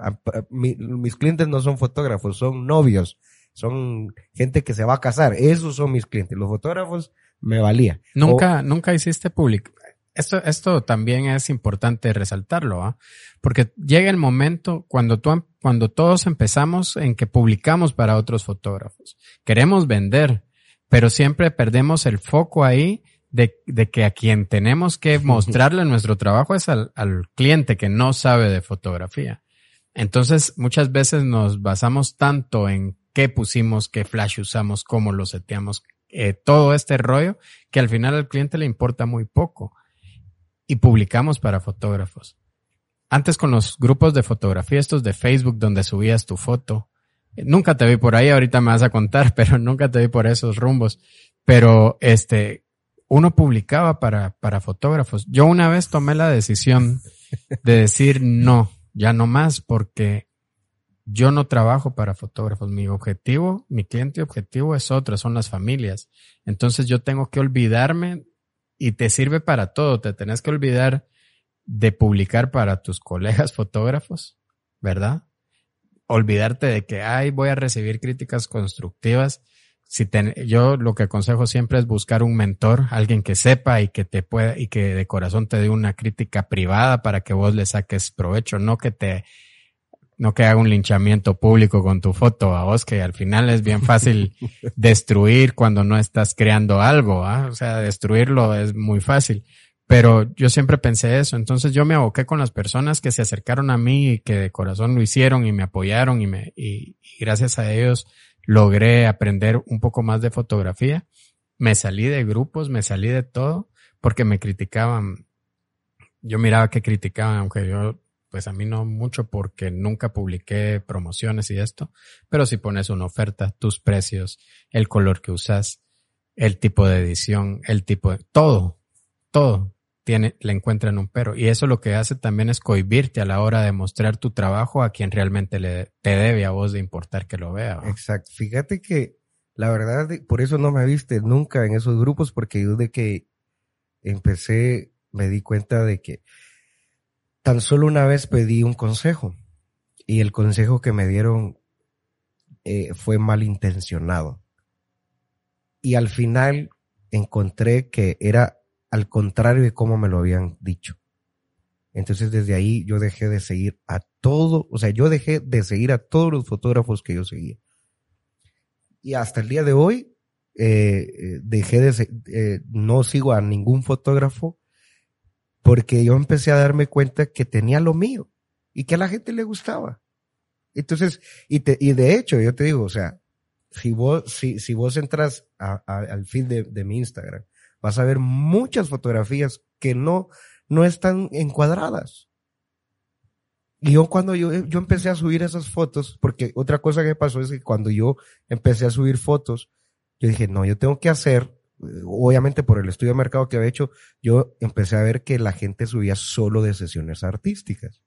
mis clientes no son fotógrafos, son novios, son gente que se va a casar. Esos son mis clientes. Los fotógrafos me valía. Nunca, nunca hiciste público. Esto, esto también es importante resaltarlo, ¿ah? Porque llega el momento cuando tú, cuando todos empezamos en que publicamos para otros fotógrafos. Queremos vender, pero siempre perdemos el foco ahí de, de, que a quien tenemos que mostrarle nuestro trabajo es al, al, cliente que no sabe de fotografía. Entonces, muchas veces nos basamos tanto en qué pusimos, qué flash usamos, cómo lo seteamos, eh, todo este rollo, que al final al cliente le importa muy poco. Y publicamos para fotógrafos. Antes con los grupos de fotografía, estos de Facebook, donde subías tu foto, nunca te vi por ahí, ahorita me vas a contar, pero nunca te vi por esos rumbos. Pero este, uno publicaba para, para fotógrafos. Yo una vez tomé la decisión de decir no, ya no más, porque yo no trabajo para fotógrafos. Mi objetivo, mi cliente objetivo es otro, son las familias. Entonces yo tengo que olvidarme y te sirve para todo. Te tenés que olvidar de publicar para tus colegas fotógrafos, ¿verdad? Olvidarte de que, ay, voy a recibir críticas constructivas si yo lo que aconsejo siempre es buscar un mentor, alguien que sepa y que te pueda y que de corazón te dé una crítica privada para que vos le saques provecho, no que te no que haga un linchamiento público con tu foto a vos, que al final es bien fácil destruir cuando no estás creando algo, ¿ah? o sea, destruirlo es muy fácil. Pero yo siempre pensé eso, entonces yo me aboqué con las personas que se acercaron a mí y que de corazón lo hicieron y me apoyaron y me, y gracias a ellos logré aprender un poco más de fotografía. Me salí de grupos, me salí de todo, porque me criticaban. Yo miraba que criticaban, aunque yo, pues a mí no mucho porque nunca publiqué promociones y esto, pero si pones una oferta, tus precios, el color que usas, el tipo de edición, el tipo de, todo, todo tiene, le encuentran un pero. Y eso lo que hace también es cohibirte a la hora de mostrar tu trabajo a quien realmente le, te debe a vos de importar que lo vea. Exacto. Fíjate que la verdad, por eso no me viste nunca en esos grupos, porque yo de que empecé, me di cuenta de que tan solo una vez pedí un consejo y el consejo que me dieron eh, fue malintencionado. Y al final encontré que era al contrario de cómo me lo habían dicho. Entonces desde ahí yo dejé de seguir a todo, o sea, yo dejé de seguir a todos los fotógrafos que yo seguía. Y hasta el día de hoy eh, eh, dejé de, eh, no sigo a ningún fotógrafo porque yo empecé a darme cuenta que tenía lo mío y que a la gente le gustaba. Entonces, y, de hecho, yo te digo, o sea, si vos, si, si vos entras al feed de, de mi Instagram vas a ver muchas fotografías que no, no están encuadradas. Y yo cuando yo, yo empecé a subir esas fotos, porque otra cosa que pasó es que cuando yo empecé a subir fotos, yo dije, no, yo tengo que hacer, obviamente por el estudio de mercado que había hecho, yo empecé a ver que la gente subía solo de sesiones artísticas,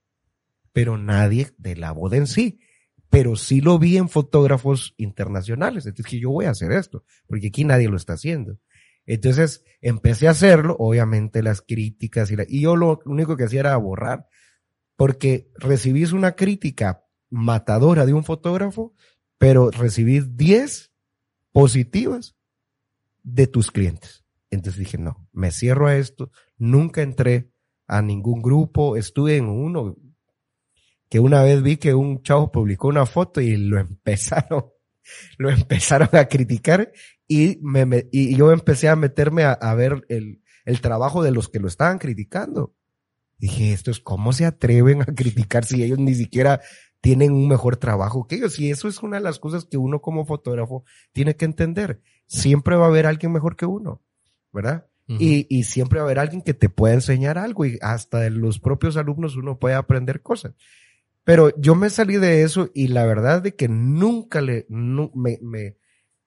pero nadie de la boda en sí. pero sí lo vi en fotógrafos internacionales. Entonces que yo voy a hacer esto, porque aquí nadie lo está haciendo. Entonces empecé a hacerlo, obviamente las críticas y, y yo lo único que hacía era borrar, porque recibís una crítica matadora de un fotógrafo, pero recibís 10 positivas de tus clientes. Entonces dije, no, me cierro a esto, nunca entré a ningún grupo, estuve en uno que una vez vi que un chavo publicó una foto y lo empezaron, lo empezaron a criticar y, me, y yo empecé a meterme a, ver el, el trabajo de los que lo estaban criticando. Dije, esto es cómo se atreven a criticar si ellos ni siquiera tienen un mejor trabajo que ellos. Y eso es una de las cosas que uno como fotógrafo tiene que entender. Siempre va a haber alguien mejor que uno, ¿verdad? y, y, siempre va a haber alguien que te pueda enseñar algo y hasta de los propios alumnos uno puede aprender cosas. Pero yo me salí de eso y la verdad de que nunca le, me, me,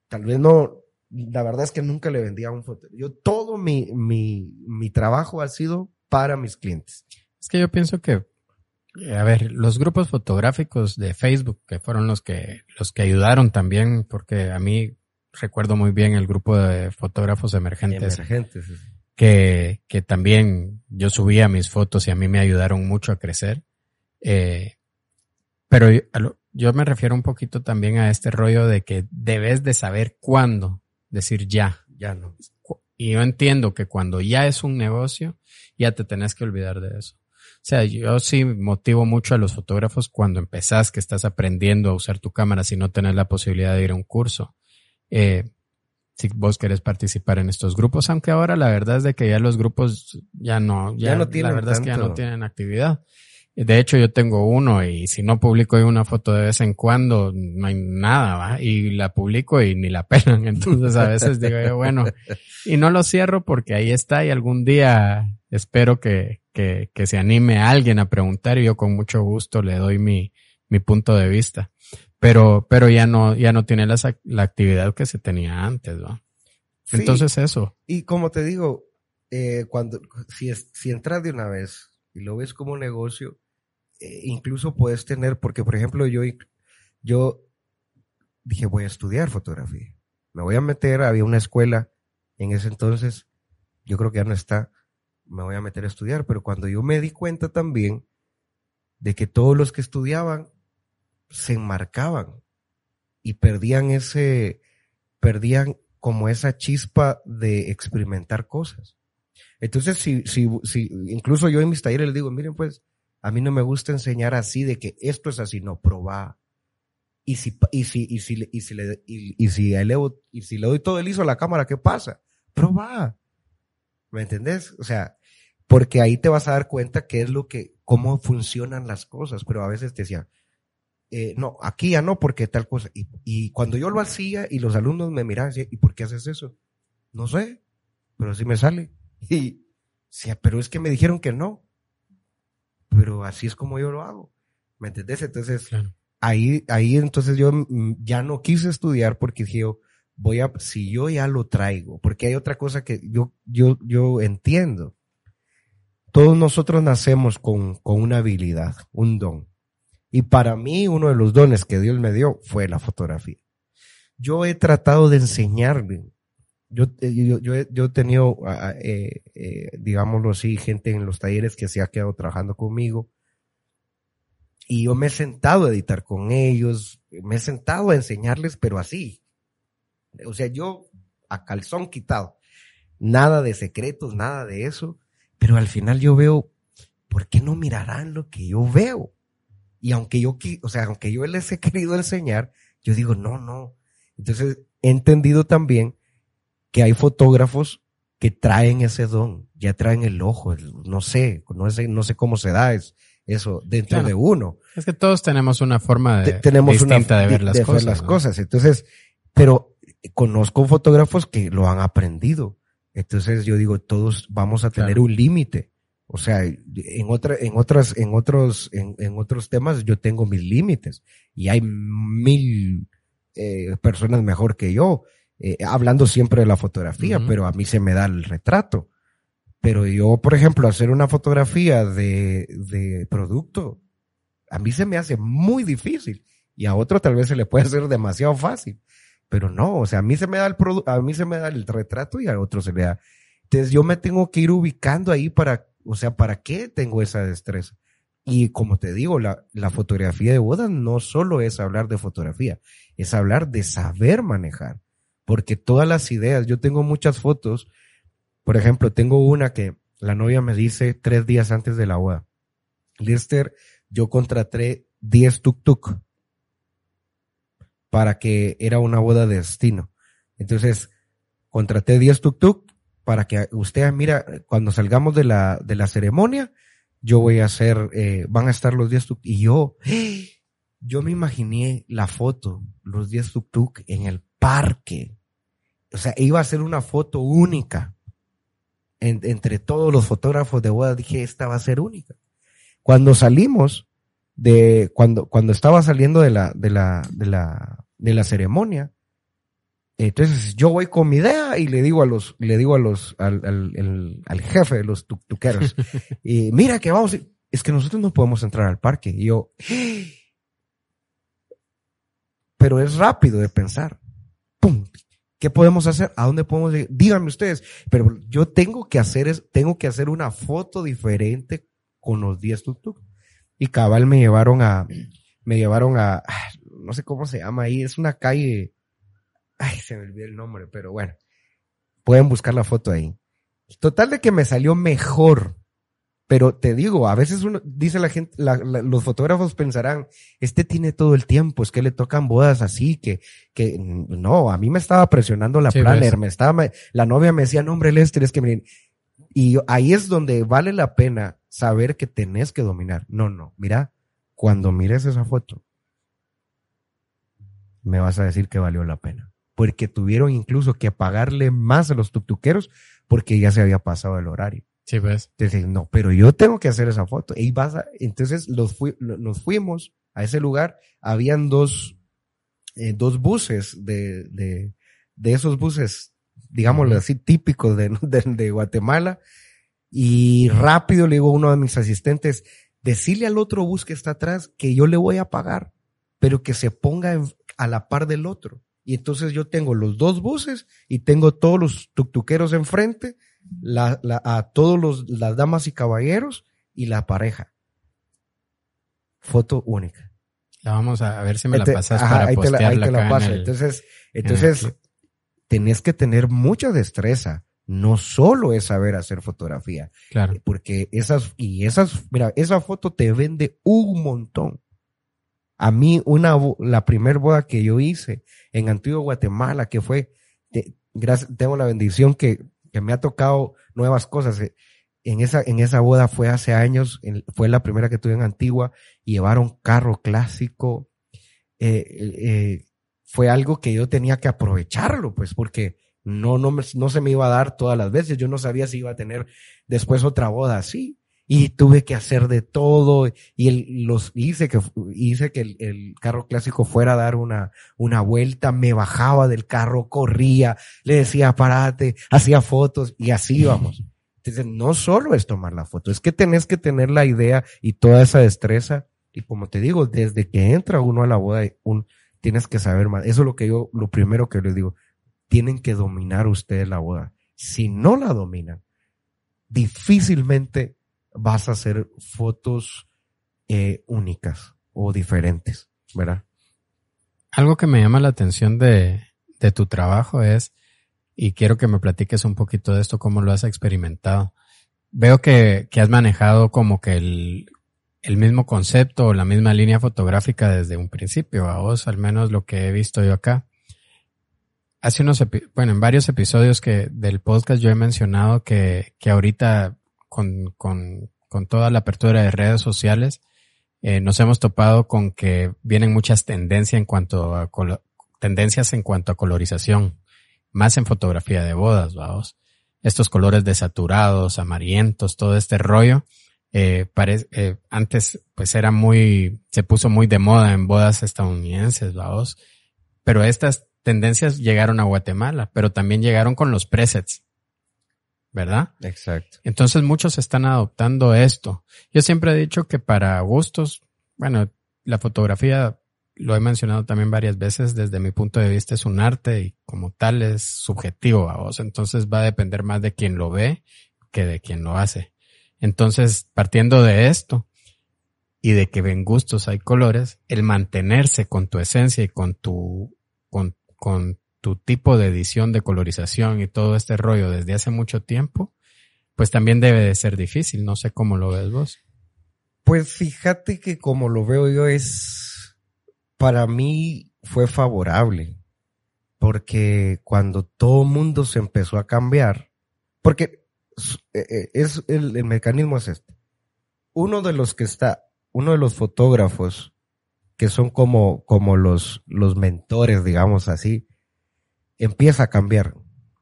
tal vez no, la verdad es que nunca le vendía un fotógrafo. Yo todo mi, mi, mi trabajo ha sido para mis clientes. Es que yo pienso que a ver, los grupos fotográficos de Facebook, que fueron los que, los que ayudaron también, porque a mí recuerdo muy bien el grupo de fotógrafos emergentes. Emergentes. Que, que también yo subía mis fotos y a mí me ayudaron mucho a crecer. Eh, pero yo me refiero un poquito también a este rollo de que debes de saber cuándo decir ya. Ya no. Y yo entiendo que cuando ya es un negocio, ya te tenés que olvidar de eso. O sea, yo sí motivo mucho a los fotógrafos cuando empezás, que estás aprendiendo a usar tu cámara si no tenés la posibilidad de ir a un curso. Eh, si vos querés participar en estos grupos, aunque ahora la verdad es de que ya los grupos ya no, ya, no tienen la verdad es que ya no tienen actividad. De hecho, yo tengo uno y si no publico una foto de vez en cuando, no hay nada, ¿va? Y la publico y ni la pelan. Entonces a veces digo yo, bueno, y no lo cierro porque ahí está y algún día espero que, que, que se anime a alguien a preguntar y yo con mucho gusto le doy mi, mi punto de vista. Pero, pero ya no, ya no tiene la, la actividad que se tenía antes, ¿no? Entonces eso. Y como te digo, eh, cuando, si, es, si entras de una vez y lo ves como negocio, eh, incluso puedes tener, porque por ejemplo yo, yo dije voy a estudiar fotografía. Me voy a meter, había una escuela en ese entonces, yo creo que ya no está, me voy a meter a estudiar, pero cuando yo me di cuenta también de que todos los que estudiaban se enmarcaban y perdían ese, perdían como esa chispa de experimentar cosas. Entonces, si, si, si, incluso yo en mis talleres les digo, miren pues, a mí no me gusta enseñar así de que esto es así, no, probar. Y si, y si, y si, y si le, y, y si elevo, y si le doy todo el ISO a la cámara, ¿qué pasa? Proba. ¿Me entendés? O sea, porque ahí te vas a dar cuenta qué es lo que, cómo funcionan las cosas, pero a veces te decía, eh, no, aquí ya no, porque tal cosa. Y, y, cuando yo lo hacía y los alumnos me miraban, ¿y por qué haces eso? No sé, pero sí me sale. Y, sí, pero es que me dijeron que no. Pero así es como yo lo hago. ¿Me entendés? Entonces, ahí, ahí entonces yo mm, ya no quise estudiar porque dije, voy a, si yo ya lo traigo, porque hay otra cosa que yo, yo, yo entiendo todos nosotros nacemos con, con una habilidad, un don. Y para mí uno de los dones que Dios me dio fue la fotografía. Yo he tratado de enseñarle. Yo, eh, yo, yo, yo he tenido, eh, eh, digámoslo así, gente en los talleres que se ha quedado trabajando conmigo. Y yo me he sentado a editar con ellos, me he sentado a enseñarles, pero así. O sea, yo a calzón quitado. Nada de secretos, nada de eso pero al final yo veo, ¿por qué no mirarán lo que yo veo? Y aunque yo, o sea, aunque yo les he querido enseñar, yo digo, no, no. Entonces, he entendido también que hay fotógrafos que traen ese don, ya traen el ojo, no sé, no sé, no sé cómo se da es, eso dentro de uno. Es que todos tenemos una forma de, tenemos distinta de ver las cosas. las cosas. Entonces, pero conozco fotógrafos que lo han aprendido entonces yo digo, todos vamos a tener un límite. O sea, en otra, en otras, en otros, en, en otros temas yo tengo mis límites y hay mil eh, personas mejor que yo, eh, hablando siempre de la fotografía, pero a mí se me da el retrato. Pero yo, por ejemplo, hacer una fotografía de, de producto, a mí se me hace muy difícil. Y a otro tal vez se le puede hacer demasiado fácil. Pero no, o sea, a mí se me da el a mí se me da el retrato y a otro se le da. Entonces yo me tengo que ir ubicando ahí para, o sea, ¿para qué tengo esa destreza? Y como te digo, la, fotografía de boda no solo es hablar de fotografía, es hablar de saber manejar. Porque todas las ideas, yo tengo muchas fotos, por ejemplo, tengo una que la novia me dice tres días antes de la boda, Lister, yo contraté 10 tuk-tuk para que era una boda de destino. Entonces, contraté 10 tuk-tuk para que usted, mira, cuando salgamos de la, de la ceremonia, yo voy a hacer, eh, van a estar los 10 tuk Y yo, yo me imaginé la foto, los 10 tuk-tuk en el parque. O sea, iba a ser una foto única. entre todos los fotógrafos de boda dije, esta va a ser única. Cuando salimos de, cuando, cuando estaba saliendo de la, de la, de la, de la ceremonia, entonces yo voy con mi idea y le digo a los, le digo a los, al, al, al jefe de los tuqueros, y mira que vamos, es que nosotros no podemos entrar al parque. Y yo, pero es rápido de pensar. ¡Pum! ¿Qué podemos hacer? ¿A dónde podemos ir? Díganme ustedes. Pero yo tengo que hacer es, tengo que hacer una foto diferente con los 10 tuk Y cabal me llevaron a, me llevaron a, no sé cómo se llama ahí, es una calle, ay, se me olvidó el nombre, pero bueno, pueden buscar la foto ahí. Total de que me salió mejor. Pero te digo, a veces uno, dice la gente, los fotógrafos pensarán, este tiene todo el tiempo, es que le tocan bodas así, que, que, no, a mí me estaba presionando la planner, me estaba, la novia me decía, no hombre Lester, es que miren, y ahí es donde vale la pena saber que tenés que dominar. No, no, mira, cuando mires esa foto, me vas a decir que valió la pena. Porque tuvieron incluso que pagarle más a los tuctuqueros porque ya se había pasado el horario. Sí, pues. Entonces, no, pero yo tengo que hacer esa foto. Y vas entonces los nos fuimos a ese lugar. Habían dos, eh, dos buses de, de, de esos buses, digámoslo así, típicos de, de, de, Guatemala. Y rápido le digo a uno de mis asistentes, decirle al otro bus que está atrás que yo le voy a pagar, pero que se ponga en, a la par del otro. Y entonces yo tengo los dos buses y tengo todos los tuctuqueros enfrente, la, la, a todos los, las damas y caballeros y la pareja. Foto única. La vamos a, ver si me la pasas para ahí te la, ahí te la paso. entonces, entonces tenés que tener mucha destreza. No solo es saber hacer fotografía. Claro. Porque esas, y esas, mira, esa foto te vende un montón. A mí, una, la primer boda que yo hice en Antiguo Guatemala, que fue, gracias, tengo la bendición que, que me ha tocado nuevas cosas. Eh, en esa, en esa boda fue hace años, fue la primera que tuve en Antigua, y llevaron carro clásico. Eh, eh, fue algo que yo tenía que aprovecharlo, pues, porque no, no, no se me iba a dar todas las veces. Yo no sabía si iba a tener después otra boda así y tuve que hacer de todo y el, los hice que hice que el, carro clásico fuera a dar una una vuelta me bajaba del carro corría le decía parate hacía fotos y así íbamos. Entonces no solo es tomar la foto es que tenés que tener la idea y toda esa destreza y como te digo desde que entra uno a la boda un tienes que saber más. Eso es lo que yo lo primero que les digo tienen que dominar ustedes la boda. Si no la dominan difícilmente vas a hacer fotos eh, únicas o diferentes, ¿verdad? Algo que me llama la atención de, de tu trabajo es, y quiero que me platiques un poquito de esto, cómo lo has experimentado. Veo que, que has manejado como que el, el mismo concepto o la misma línea fotográfica desde un principio, a vos, al menos lo que he visto yo acá. Hace unos, bueno, en varios episodios que del podcast yo he mencionado que, que ahorita con, con, con toda la apertura de redes sociales, eh, nos hemos topado con que vienen muchas tendencias en cuanto a tendencias en cuanto a colorización, más en fotografía de bodas, vamos. Estos colores desaturados, amarillentos, todo este rollo, eh, eh, antes pues era muy, se puso muy de moda en bodas estadounidenses, vamos. Pero estas tendencias llegaron a Guatemala, pero también llegaron con los presets. ¿Verdad? Exacto. Entonces muchos están adoptando esto. Yo siempre he dicho que para gustos, bueno, la fotografía lo he mencionado también varias veces, desde mi punto de vista es un arte y como tal es subjetivo a vos. Entonces va a depender más de quien lo ve que de quien lo hace. Entonces, partiendo de esto y de que ven gustos hay colores, el mantenerse con tu esencia y con tu, con, con tu tipo de edición de colorización y todo este rollo desde hace mucho tiempo, pues también debe de ser difícil. No sé cómo lo ves vos. Pues fíjate que como lo veo yo es, para mí fue favorable, porque cuando todo mundo se empezó a cambiar, porque eh, eh, es el, el mecanismo es este. Uno de los que está, uno de los fotógrafos que son como, como los, los mentores, digamos así, empieza a cambiar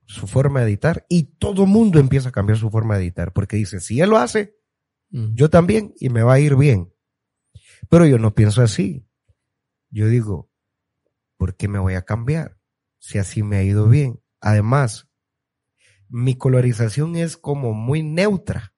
su forma de editar y todo mundo empieza a cambiar su forma de editar porque dice, si él lo hace, yo también y me va a ir bien. Pero yo no pienso así. Yo digo, ¿por qué me voy a cambiar? Si así me ha ido bien. Además, mi colorización es como muy neutra.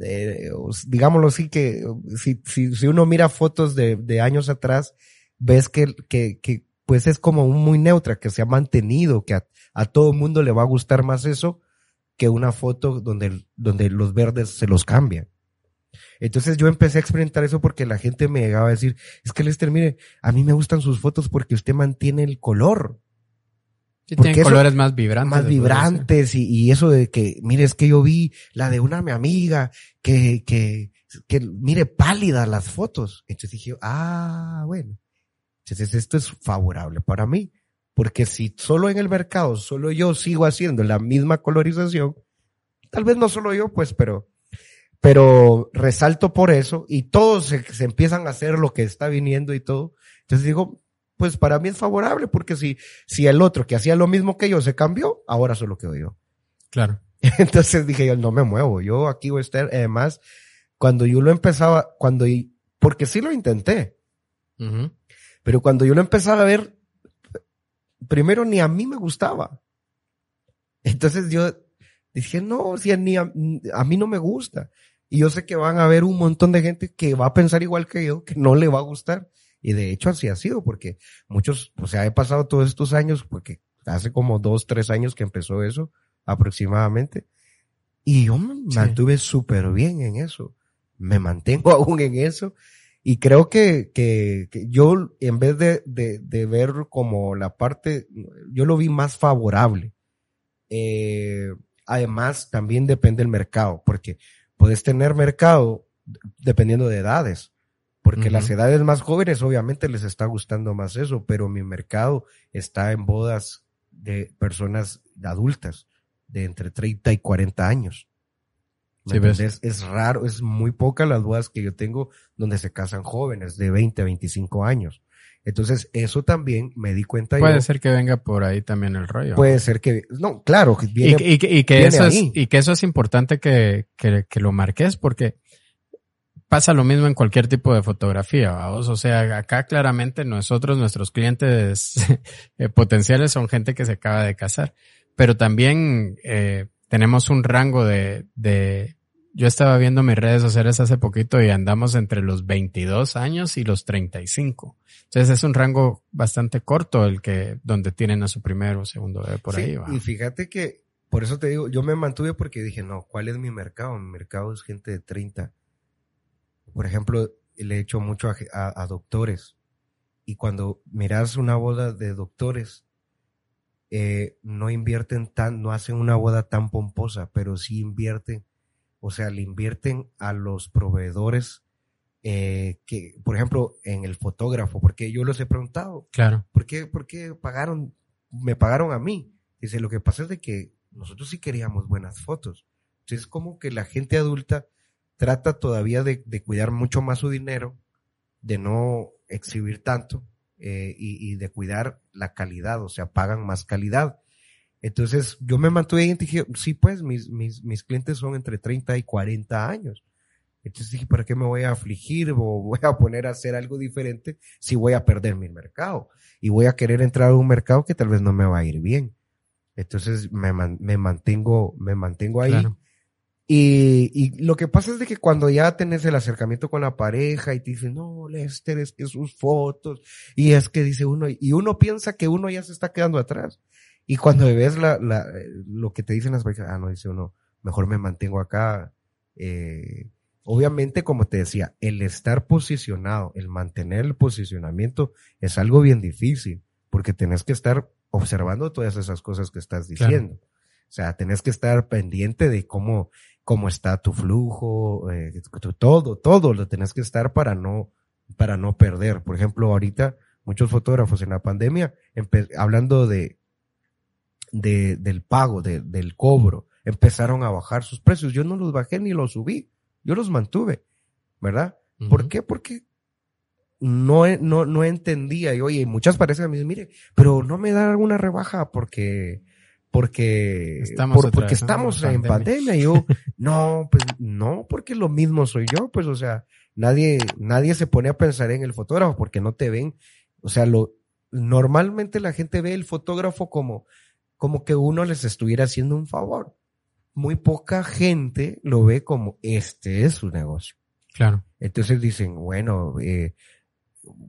Eh, digámoslo así que si, si, si, uno mira fotos de, de años atrás, ves que, que, que, pues es como muy neutra, que se ha mantenido, que a, a todo mundo le va a gustar más eso que una foto donde, donde los verdes se los cambian. Entonces yo empecé a experimentar eso porque la gente me llegaba a decir, es que Lester, mire, a mí me gustan sus fotos porque usted mantiene el color. Sí, tienen colores más vibrantes. Más vibrantes y, y, eso de que, mire, es que yo vi la de una mi amiga que, que, que, mire, pálida las fotos. Entonces dije, ah, bueno. Entonces esto es favorable para mí. Porque si solo en el mercado, solo yo sigo haciendo la misma colorización, tal vez no solo yo, pues, pero pero resalto por eso y todos se, se, empiezan a hacer lo que está viniendo y todo. Entonces digo, pues para mí es favorable porque si, si el otro que hacía lo mismo que yo se cambió, ahora solo quedo yo. Claro. Entonces dije yo, no me muevo, yo aquí voy a estar. Además, cuando yo lo empezaba, cuando, porque sí lo intenté, uh -huh. Pero cuando yo lo empezaba a ver, primero ni a mí me gustaba. Entonces yo dije, no, si ni a, a mí no me gusta. Y yo sé que van a haber un montón de gente que va a pensar igual que yo, que no le va a gustar. Y de hecho así ha sido, porque muchos, o sea, he pasado todos estos años, porque hace como dos, tres años que empezó eso, aproximadamente. Y yo me sí. mantuve súper bien en eso. Me mantengo aún en eso. Y creo que, que, que yo, en vez de, de, de, ver como la parte, yo lo vi más favorable. Eh, además, también depende del mercado, porque puedes tener mercado dependiendo de edades, porque uh -huh. las edades más jóvenes obviamente les está gustando más eso, pero mi mercado está en bodas de personas adultas de entre 30 y 40 años. Sí, es, es raro, es muy poca las bodas que yo tengo donde se casan jóvenes de 20 a 25 años. Entonces, eso también me di cuenta. Puede yo, ser que venga por ahí también el rollo. Puede ser que, no, claro. Que viene, y, y, y, que eso es, y que eso es importante que, que, que, lo marques porque pasa lo mismo en cualquier tipo de fotografía, ¿vamos? O sea, acá claramente nosotros, nuestros clientes eh, potenciales son gente que se acaba de casar, pero también eh, tenemos un rango de, de yo estaba viendo mis redes sociales hace poquito y andamos entre los 22 años y los 35. Entonces es un rango bastante corto el que, donde tienen a su primero o segundo bebé por sí, ahí. ¿va? Y fíjate que, por eso te digo, yo me mantuve porque dije, no, ¿cuál es mi mercado? Mi mercado es gente de 30. Por ejemplo, le he hecho mucho a, a, a doctores. Y cuando miras una boda de doctores, eh, no invierten tan, no hacen una boda tan pomposa, pero sí invierten o sea, le invierten a los proveedores eh, que, por ejemplo, en el fotógrafo, porque yo los he preguntado. Claro. ¿Por qué, por qué pagaron, me pagaron a mí? Dice, lo que pasa es de que nosotros sí queríamos buenas fotos. Entonces, como que la gente adulta trata todavía de, de cuidar mucho más su dinero, de no exhibir tanto eh, y, y de cuidar la calidad, o sea, pagan más calidad. Entonces yo me mantuve y dije, sí, pues mis, mis, mis clientes son entre 30 y 40 años. Entonces dije, ¿para qué me voy a afligir o voy a poner a hacer algo diferente si voy a perder mi mercado? Y voy a querer entrar a un mercado que tal vez no me va a ir bien. Entonces me, me mantengo, me mantengo ahí. Claro. Y, y, lo que pasa es de que cuando ya tenés el acercamiento con la pareja y te dicen, no, Lester, es que sus fotos, y es que dice uno, y uno piensa que uno ya se está quedando atrás. Y cuando ves la, la, lo que te dicen las parejas, ah, no, dice uno, mejor me mantengo acá. Eh, obviamente, como te decía, el estar posicionado, el mantener el posicionamiento es algo bien difícil, porque tenés que estar observando todas esas cosas que estás diciendo. O sea, tenés que estar pendiente de cómo, cómo está tu flujo, eh, todo, todo lo tenés que estar para no, para no perder. Por ejemplo, ahorita muchos fotógrafos en la pandemia, hablando de, de, del pago, de, del cobro, empezaron a bajar sus precios. Yo no los bajé ni los subí, yo los mantuve, ¿verdad? ¿Por qué? Porque no, no, no entendía. Y oye, muchas parejas me dicen, mire, pero no me da alguna rebaja porque, porque estamos, porque estamos en pandemia. Y yo, no, pues no, porque lo mismo soy yo, pues, o sea, nadie, nadie se pone a pensar en el fotógrafo porque no te ven. O sea, lo, normalmente la gente ve el fotógrafo como, como que uno les estuviera haciendo un favor. Muy poca gente lo ve como este es su negocio. Claro. Entonces dicen, bueno, eh,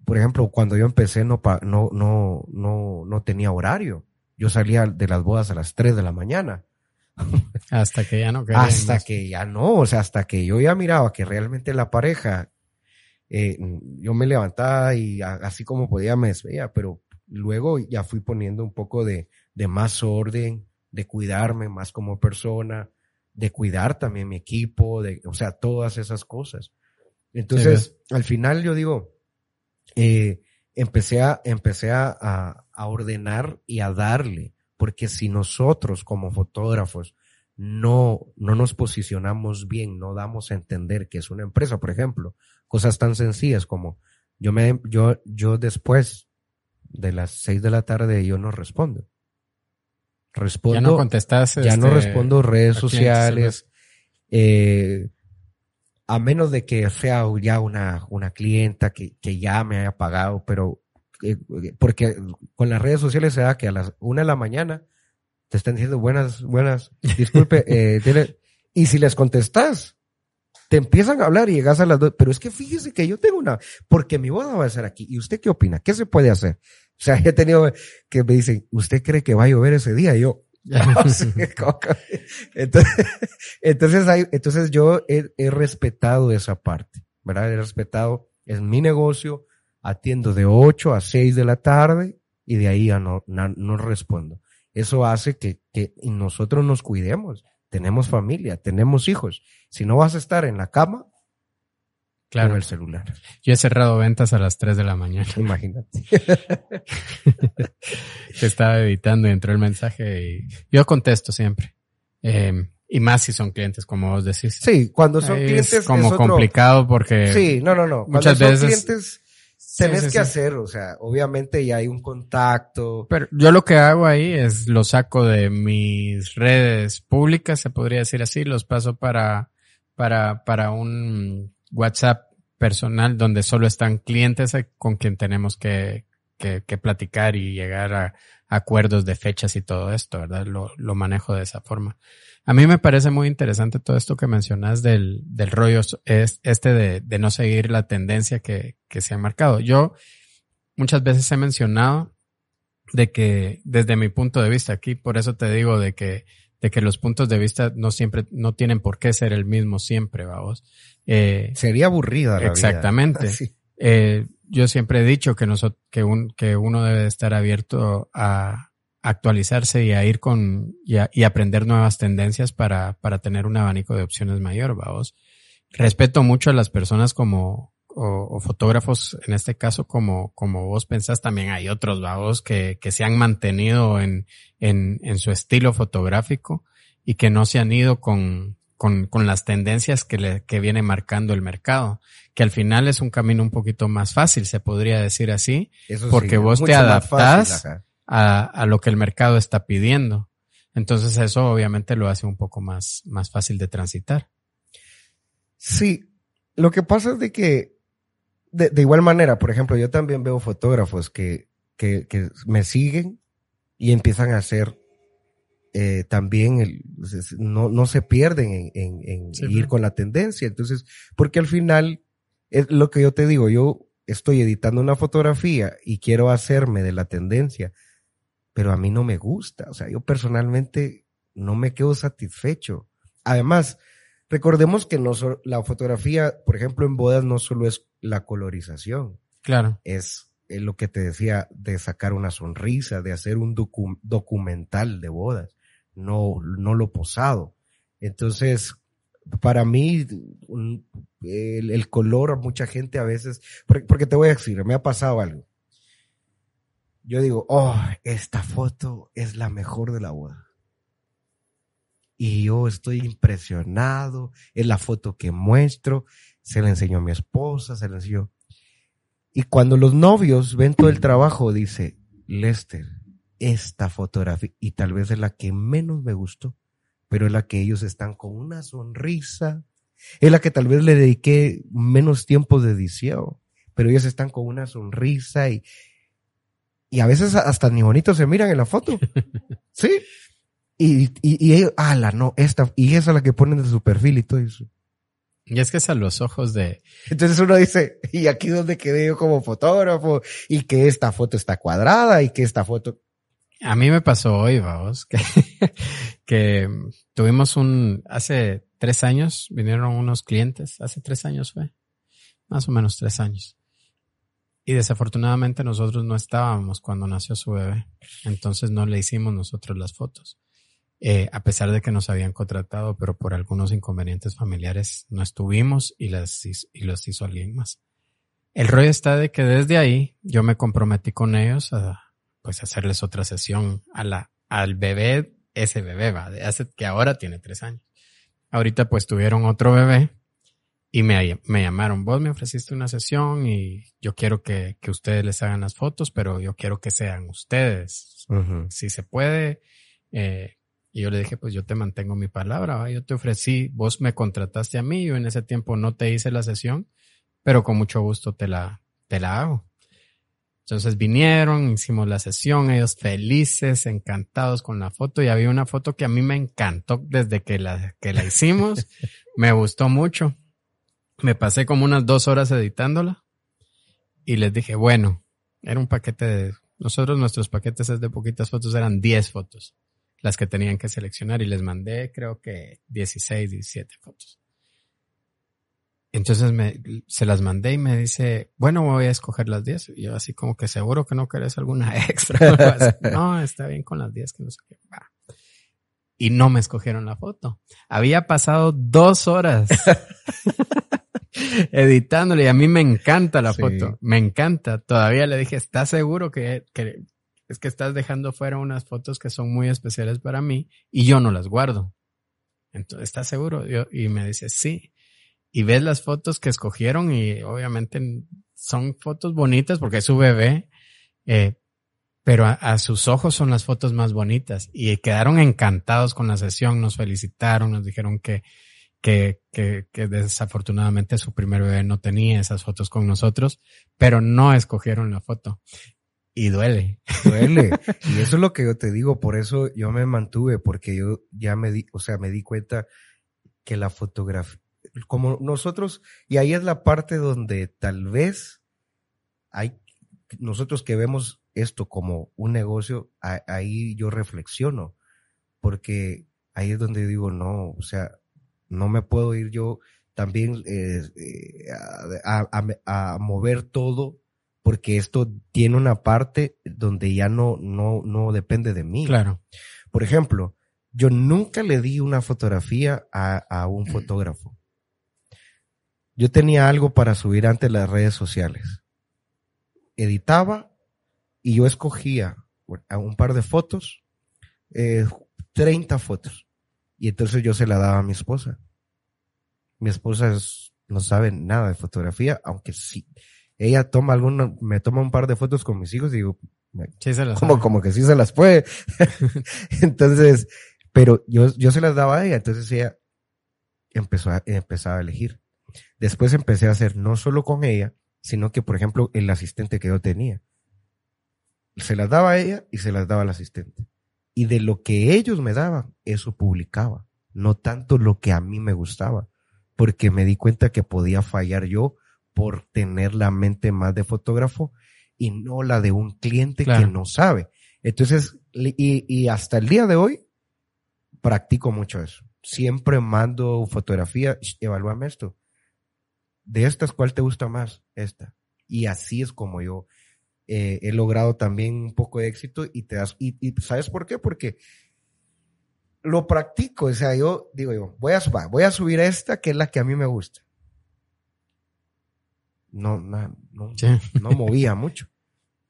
por ejemplo, cuando yo empecé no, no, no, no, no tenía horario. Yo salía de las bodas a las 3 de la mañana. Hasta que ya no Hasta que ya no, o sea, hasta que yo ya miraba que realmente la pareja, eh, yo me levantaba y así como podía me desveía, pero luego ya fui poniendo un poco de, de más orden, de cuidarme más como persona, de cuidar también mi equipo, de, o sea, todas esas cosas. Entonces, al final yo digo, eh, empecé a, empecé a, a, ordenar y a darle, porque si nosotros como fotógrafos no, no nos posicionamos bien, no damos a entender que es una empresa, por ejemplo, cosas tan sencillas como yo me, yo, yo después de las seis de la tarde yo no respondo. Respondo. Ya no contestas. Ya no este, respondo redes sociales. Eh, a menos de que sea ya una, una clienta que, que ya me haya pagado, pero eh, porque con las redes sociales se da que a las una de la mañana te están diciendo buenas, buenas, disculpe, eh, tiene, y si les contestas, te empiezan a hablar y llegas a las dos, pero es que fíjese que yo tengo una, porque mi boda va a ser aquí, ¿y usted qué opina? ¿Qué se puede hacer? O sea, he tenido que me dicen, ¿usted cree que va a llover ese día? Y yo, entonces, entonces, hay, entonces yo he, he, respetado esa parte, ¿verdad? He respetado, es mi negocio, atiendo de 8 a 6 de la tarde y de ahí ya no, no, no respondo. Eso hace que, que nosotros nos cuidemos. Tenemos familia, tenemos hijos. Si no vas a estar en la cama, Claro. el celular. Yo he cerrado ventas a las 3 de la mañana. Imagínate. estaba editando y entró el mensaje y yo contesto siempre. Eh, y más si son clientes, como vos decís. Sí, cuando son clientes. Es como complicado porque. Sí, no, no, no. Muchas veces. clientes, tenés que hacer, o sea, obviamente ya hay un contacto. Pero yo lo que hago ahí es lo saco de mis redes públicas, se podría decir así, los paso para, para, para un WhatsApp personal donde solo están clientes con quien tenemos que, que, platicar y llegar a, acuerdos de fechas y todo esto, ¿verdad? Lo, lo, manejo de esa forma. A mí me parece muy interesante todo esto que mencionas del, del rollo es este de, de no seguir la tendencia que, que se ha marcado. Yo muchas veces he mencionado de que desde mi punto de vista aquí, por eso te digo de que de que los puntos de vista no siempre, no tienen por qué ser el mismo siempre, vamos. Eh, Sería aburrida la Exactamente. Eh, yo siempre he dicho que, nosotros, que, un, que uno debe estar abierto a actualizarse y a ir con, y, y aprender nuevas tendencias para, para tener un abanico de opciones mayor, vamos. Respeto mucho a las personas como, o, fotógrafos, en este caso, como, como vos pensás, también hay otros vagos que, que se han mantenido en, en, en su estilo fotográfico y que no se han ido con, con, con las tendencias que, le, que viene marcando el mercado, que al final es un camino un poquito más fácil, se podría decir así, porque vos te adaptás a, a lo que el mercado está pidiendo. Entonces eso obviamente lo hace un poco más, más fácil de transitar. Sí, lo que pasa es de que de, de, igual manera, por ejemplo, yo también veo fotógrafos que, que, que me siguen y empiezan a hacer eh, también el, no, no se pierden en, en, ir con la tendencia. Entonces, porque al final, es lo que yo te digo, yo estoy editando una fotografía y quiero hacerme de la tendencia, pero a mí no me gusta. O sea, yo personalmente no me quedo satisfecho. Además, recordemos que no la fotografía, por ejemplo, en bodas no solo es la colorización. Claro. Es, lo que te decía de sacar una sonrisa, de hacer un documental de bodas, no, no lo posado. Entonces, para mí, el, color, mucha gente a veces, porque, te voy a decir, me ha pasado algo. Yo digo, oh, esta foto es la mejor de la boda. Y yo estoy impresionado, es la foto que muestro, se la enseñó a mi esposa, se la enseñó. Y cuando los novios ven todo el trabajo, dice, Lester, esta fotografía, y tal vez es la que menos me gustó, pero es la que ellos están con una sonrisa, es la que tal vez le dediqué menos tiempo de edición, pero ellos están con una sonrisa y, y a veces hasta ni bonitos se miran en la foto. Sí. Y, y, y ellos, la no, esta, y esa es la que ponen de su perfil y todo eso. Y es que es a los ojos de... Entonces uno dice, y aquí donde quedé yo como fotógrafo, y que esta foto está cuadrada, y que esta foto... A mí me pasó hoy, vamos, que, que tuvimos un, hace tres años, vinieron unos clientes, hace tres años fue, más o menos tres años. Y desafortunadamente nosotros no estábamos cuando nació su bebé, entonces no le hicimos nosotros las fotos. Eh, a pesar de que nos habían contratado, pero por algunos inconvenientes familiares no estuvimos y las y los hizo alguien más. El rollo está de que desde ahí yo me comprometí con ellos a, pues hacerles otra sesión a la, al bebé, ese bebé, va, de hace, que ahora tiene tres años. Ahorita pues tuvieron otro bebé y me, me llamaron, vos me ofreciste una sesión y yo quiero que, que ustedes les hagan las fotos, pero yo quiero que sean ustedes. Si se puede. Eh, y yo le dije, pues yo te mantengo mi palabra, ¿va? yo te ofrecí, vos me contrataste a mí, yo en ese tiempo no te hice la sesión, pero con mucho gusto te la, te la hago. Entonces vinieron, hicimos la sesión, ellos felices, encantados con la foto y había una foto que a mí me encantó desde que la, que la hicimos, me gustó mucho. Me pasé como unas dos horas editándola y les dije, bueno, era un paquete de, nosotros nuestros paquetes de poquitas fotos eran 10 fotos las que tenían que seleccionar y les mandé creo que 16, 17 fotos. Entonces me, se las mandé y me dice, bueno, voy a escoger las 10. Y yo así como que seguro que no querés alguna extra. no, está bien con las 10 que no sé qué. Y no me escogieron la foto. Había pasado dos horas editándole y a mí me encanta la foto. Me encanta. Todavía le dije, ¿estás seguro que, que es que estás dejando fuera unas fotos que son muy especiales para mí y yo no las guardo? Entonces, ¿estás seguro? y me dice, sí y ves las fotos que escogieron y obviamente son fotos bonitas porque es su bebé, eh, pero a, sus ojos son las fotos más bonitas y quedaron encantados con la sesión, nos felicitaron, nos dijeron que, que, que, que desafortunadamente su primer bebé no tenía esas fotos con nosotros, pero no escogieron la foto. Y duele. Duele. Y eso es lo que yo te digo, por eso yo me mantuve, porque yo ya me di, o sea, me di cuenta que la fotografía, como nosotros, y ahí es la parte donde tal vez hay, nosotros que vemos esto como un negocio, ahí yo reflexiono, porque ahí es donde digo, no, o sea, no me puedo ir yo también eh, eh, a, mover todo porque esto tiene una parte donde ya no, no, no depende de mí. Claro. Por ejemplo, yo nunca le di una fotografía a, a un fotógrafo yo tenía algo para subir ante las redes sociales. Editaba y yo escogía un par de fotos, eh, 30 fotos. Y entonces yo se la daba a mi esposa. Mi esposa no sabe nada de fotografía, aunque sí. Ella toma alguna, me toma un par de fotos con mis hijos y digo, como, como que sí se las puede. entonces, pero yo, yo se las daba a ella, entonces ella empezó a, empezaba a elegir. Después empecé a hacer no solo con ella, sino que, por ejemplo, el asistente que yo tenía. Se las daba a ella y se las daba al asistente. Y de lo que ellos me daban, eso publicaba. No tanto lo que a mí me gustaba. Porque me di cuenta que podía fallar yo por tener la mente más de fotógrafo y no la de un cliente que no sabe. Entonces, y, y hasta el día de hoy, practico mucho eso. Siempre mando fotografía, evalúame esto. De estas, ¿cuál te gusta más? Esta. Y así es como yo eh, he logrado también un poco de éxito y te das, y, y, ¿sabes por qué? Porque lo practico, o sea, yo digo yo, voy a, voy a subir esta que es la que a mí me gusta. No, no, no, no movía mucho.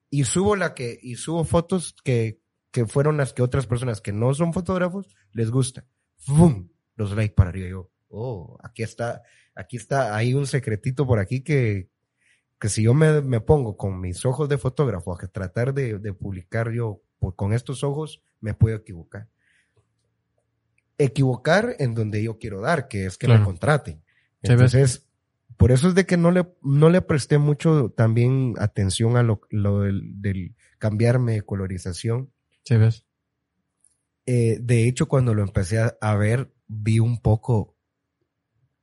Y subo la que, y subo fotos que, que fueron las que otras personas que no son fotógrafos les gusta. ¡Fum! Los likes para arriba. Yo, oh, aquí está, aquí está, hay un secretito por aquí que, que si yo me, me pongo con mis ojos de fotógrafo a tratar de, de publicar yo con estos ojos, me puedo equivocar. Equivocar en donde yo quiero dar, que es que me contraten. Entonces, por eso es de que no le, no le presté mucho también atención a lo, lo del, cambiarme de colorización. Sí, ves. Eh, de hecho, cuando lo empecé a, ver, vi un poco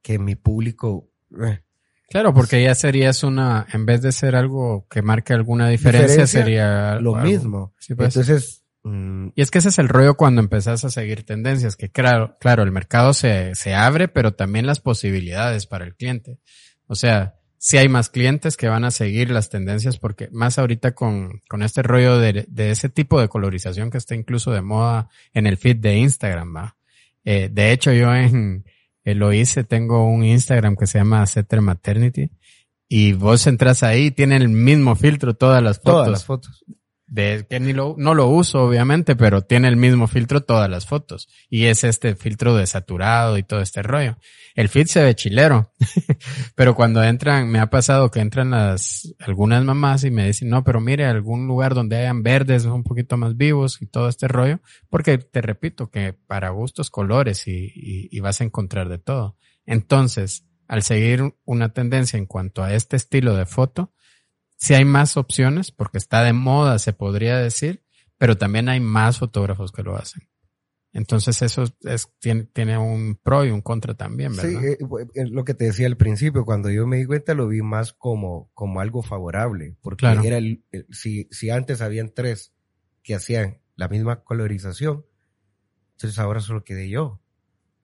que mi público, eh, Claro, porque ya serías una, en vez de ser algo que marque alguna diferencia, sería lo mismo. pues. Entonces, mm, y es que ese es el rollo cuando empezás a seguir tendencias, que claro, claro, el mercado se, se abre, pero también las posibilidades para el cliente. O sea, si hay más clientes que van a seguir las tendencias, porque más ahorita con, con este rollo de, de ese tipo de colorización que está incluso de moda en el feed de Instagram, va. Eh, de hecho, yo en, eh, lo hice, tengo un Instagram que se llama Ceter Maternity. Y vos entras ahí tiene el mismo filtro todas las fotos. Todas las fotos de que ni lo, no lo uso obviamente, pero tiene el mismo filtro todas las fotos. Y es este filtro de saturado y todo este rollo. El feed se ve chilero, pero cuando entran, me ha pasado que entran las, algunas mamás y me dicen, no, pero mire, algún lugar donde hayan verdes un poquito más vivos y todo este rollo, porque te repito que para gustos, colores y, y vas a encontrar de todo. Entonces, al seguir una tendencia en cuanto a este estilo de foto, sí hay más opciones porque está de moda, se podría decir, pero también hay más fotógrafos que lo hacen. Entonces eso es, tiene, tiene un pro y un contra también, ¿verdad? Sí, eh, eh, lo que te decía al principio, cuando yo me di cuenta lo vi más como, como algo favorable, porque era el, si, si antes habían tres que hacían la misma colorización, entonces ahora solo quedé yo.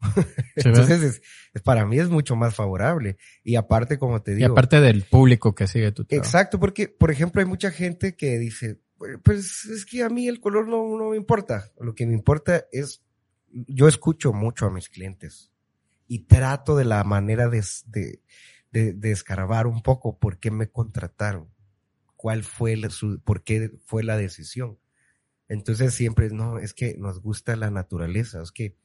Entonces, es, para mí es mucho más favorable. Y aparte, como te digo. Y aparte del público que sigue tu trabajo. Exacto, porque, por ejemplo, hay mucha gente que dice, pues es que a mí el color no, no me importa. Lo que me importa es, yo escucho mucho a mis clientes y trato de la manera de, de, de, de escarbar un poco por qué me contrataron, cuál fue la, su, por qué fue la decisión. Entonces siempre, no, es que nos gusta la naturaleza, es que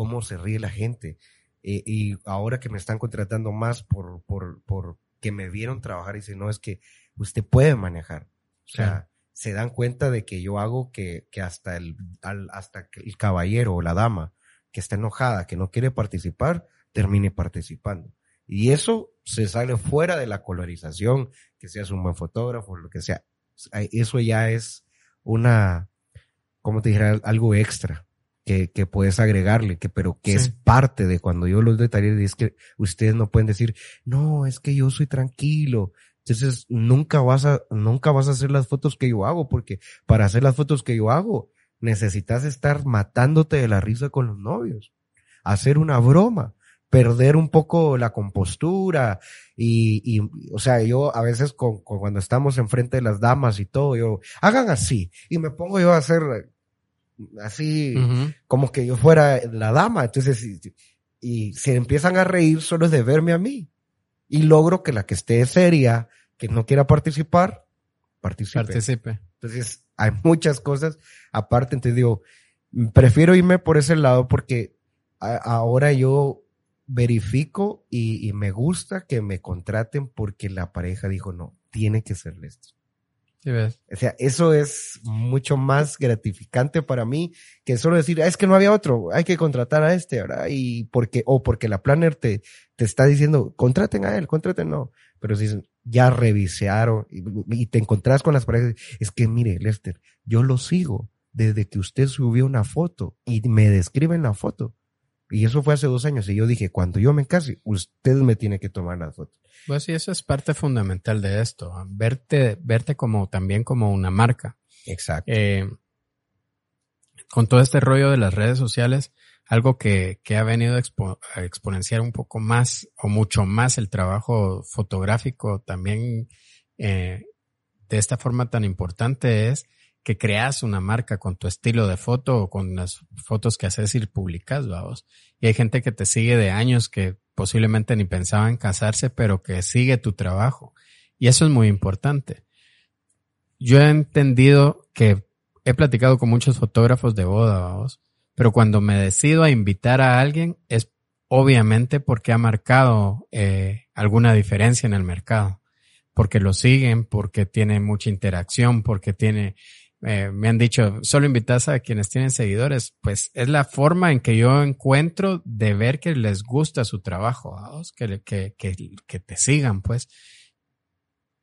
cómo se ríe la gente. Eh, y ahora que me están contratando más por, por, por que me vieron trabajar, y dicen, no, es que usted puede manejar. O sea, se dan cuenta de que yo hago que, que hasta el, hasta el caballero o la dama que está enojada, que no quiere participar, termine participando. Y eso se sale fuera de la colorización, que seas un buen fotógrafo, lo que sea. Eso ya es una, ¿cómo te dijera? Algo extra que, que puedes agregarle, que, pero que es parte de cuando yo los detalles, es que ustedes no pueden decir, no, es que yo soy tranquilo. Entonces, nunca vas a, nunca vas a hacer las fotos que yo hago, porque para hacer las fotos que yo hago, necesitas estar matándote de la risa con los novios, hacer una broma, perder un poco la compostura y, y o sea, yo a veces con, cuando estamos enfrente de las damas y todo, yo, hagan así y me pongo yo a hacer así como que yo fuera la dama. Entonces, y, se empiezan a reír solo de verme a mí. Y logro que la que esté seria, que no quiera participar, participe. Participe. Entonces, hay muchas cosas. Aparte, entonces digo, prefiero irme por ese lado porque ahora yo verifico y, y, me gusta que me contraten porque la pareja dijo, no, tiene que ser esto. O sea, eso es mucho más gratificante para mí que solo decir, ah, es que no había otro, hay que contratar a este, ¿verdad? Y porque, o porque la planner te, te está diciendo, contraten a él, contraten no. Pero si ya revisaron y, te encontrás con las parejas, es que mire, Lester, yo lo sigo desde que usted subió una foto y me describe en la foto. Y eso fue hace dos años. Y yo dije, cuando yo me case, usted me tiene que tomar las fotos. Pues sí, eso es parte fundamental de esto. Verte, verte como también como una marca. Exacto. Eh, con todo este rollo de las redes sociales, algo que, que ha venido a, exponenciar un poco más o mucho más el trabajo fotográfico también eh, de esta forma tan importante es que creas una marca con tu estilo de foto o con las fotos que haces y publicas, vamos. Y hay gente que te sigue de años que posiblemente ni pensaba en casarse, pero que sigue tu trabajo. Y eso es muy importante. Yo he entendido que he platicado con muchos fotógrafos de boda, vamos, pero cuando me decido a invitar a alguien es obviamente porque ha marcado eh, alguna diferencia en el mercado, porque lo siguen, porque tiene mucha interacción, porque tiene eh, me han dicho, solo invitas a quienes tienen seguidores, pues es la forma en que yo encuentro de ver que les gusta su trabajo, que, que, que, que, te sigan, pues.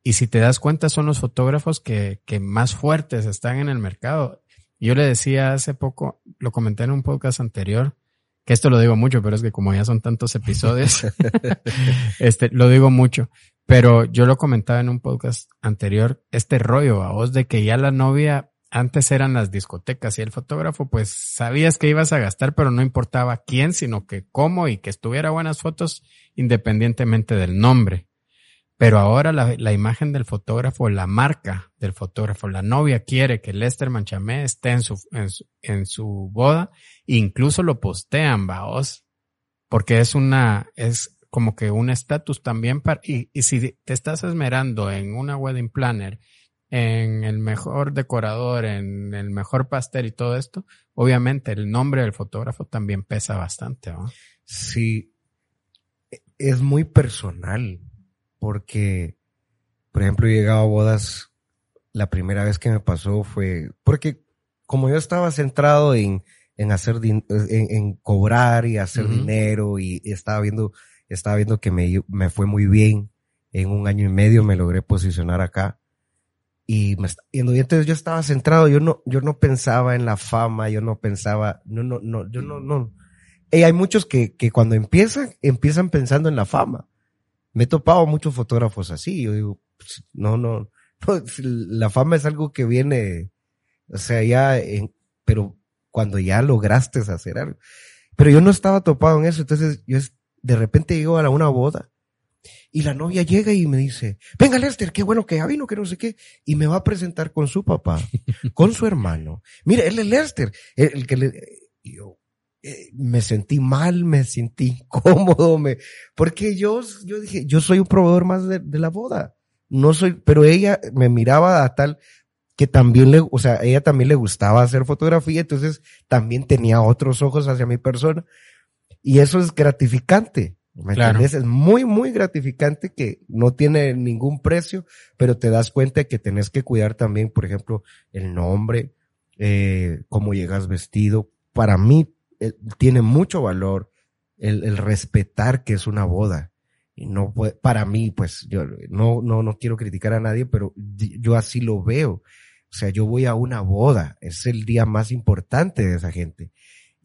Y si te das cuenta, son los fotógrafos que, que más fuertes están en el mercado. Yo le decía hace poco, lo comenté en un podcast anterior, que esto lo digo mucho, pero es que como ya son tantos episodios, este, lo digo mucho. Pero yo lo comentaba en un podcast anterior, este rollo a vos de que ya la novia antes eran las discotecas y el fotógrafo pues sabías que ibas a gastar, pero no importaba quién, sino que cómo y que estuviera buenas fotos independientemente del nombre. Pero ahora la, la imagen del fotógrafo, la marca del fotógrafo, la novia quiere que Lester Manchamé esté en su, en su, en su boda, incluso lo postean, vaos, porque es una, es, como que un estatus también para, y, y si te estás esmerando en una wedding planner, en el mejor decorador, en el mejor pastel y todo esto, obviamente el nombre del fotógrafo también pesa bastante, ¿no? Sí, es muy personal, porque, por ejemplo, he llegado a bodas, la primera vez que me pasó fue, porque como yo estaba centrado en, en hacer, en, en cobrar y hacer dinero y estaba viendo estaba viendo que me, me fue muy bien. En un año y medio me logré posicionar acá. Y, me, y entonces yo estaba centrado, yo no, yo no pensaba en la fama, yo no pensaba, no, no, no, yo no, no. Y hay muchos que, que cuando empiezan, empiezan pensando en la fama. Me he topado muchos fotógrafos así. Yo digo, pues, no, no, no, la fama es algo que viene, o sea, ya, pero cuando ya lograste hacer algo. Pero yo no estaba topado en eso, entonces yo de repente llego a una boda y la novia llega y me dice, venga Lester, qué bueno que ya vino, que no sé qué, y me va a presentar con su papá, con su hermano. Mire, él es Lester, el, que le... yo eh, me sentí mal, me sentí incómodo, me, porque yo, yo dije, yo soy un proveedor más de, de la boda. No soy, pero ella me miraba a tal que también le, o sea, ella también le gustaba hacer fotografía, entonces también tenía otros ojos hacia mi persona. Y eso es gratificante. ¿Me Es muy, muy gratificante que no tiene ningún precio, pero te das cuenta de que tenés que cuidar también, por ejemplo, el nombre, eh, cómo llegas vestido. Para mí eh, tiene mucho valor el, el, respetar que es una boda. Y no puede, para mí, pues yo no, no, no quiero criticar a nadie, pero yo así lo veo. O sea, yo voy a una boda, es el día más importante de esa gente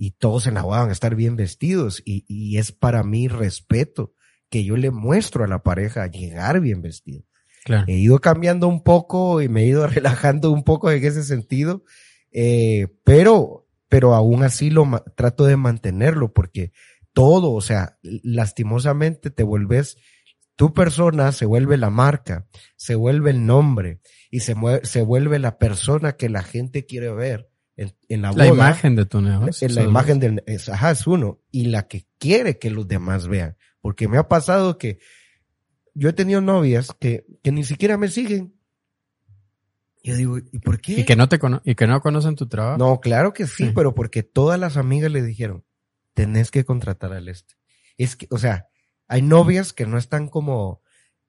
y todos en la van a estar bien vestidos y, y es para mí respeto que yo le muestro a la pareja llegar bien vestido. Claro. He ido cambiando un poco y me he ido relajando un poco en ese sentido, eh, pero, pero aún así lo trato de mantenerlo porque todo, o sea, lastimosamente te vuelves, tu persona se vuelve la marca, se vuelve el nombre y se, se vuelve la persona que la gente quiere ver en, la boda. La imagen de tu negocio. En la imagen del, es, ajá, es uno. Y la que quiere que los demás vean. Porque me ha pasado que yo he tenido novias que, que ni siquiera me siguen. Yo digo, ¿y por qué? Y que no te y que no conocen tu trabajo. No, claro que sí, pero porque todas las amigas le dijeron, tenés que contratar al este. Es que, o sea, hay novias que no están como,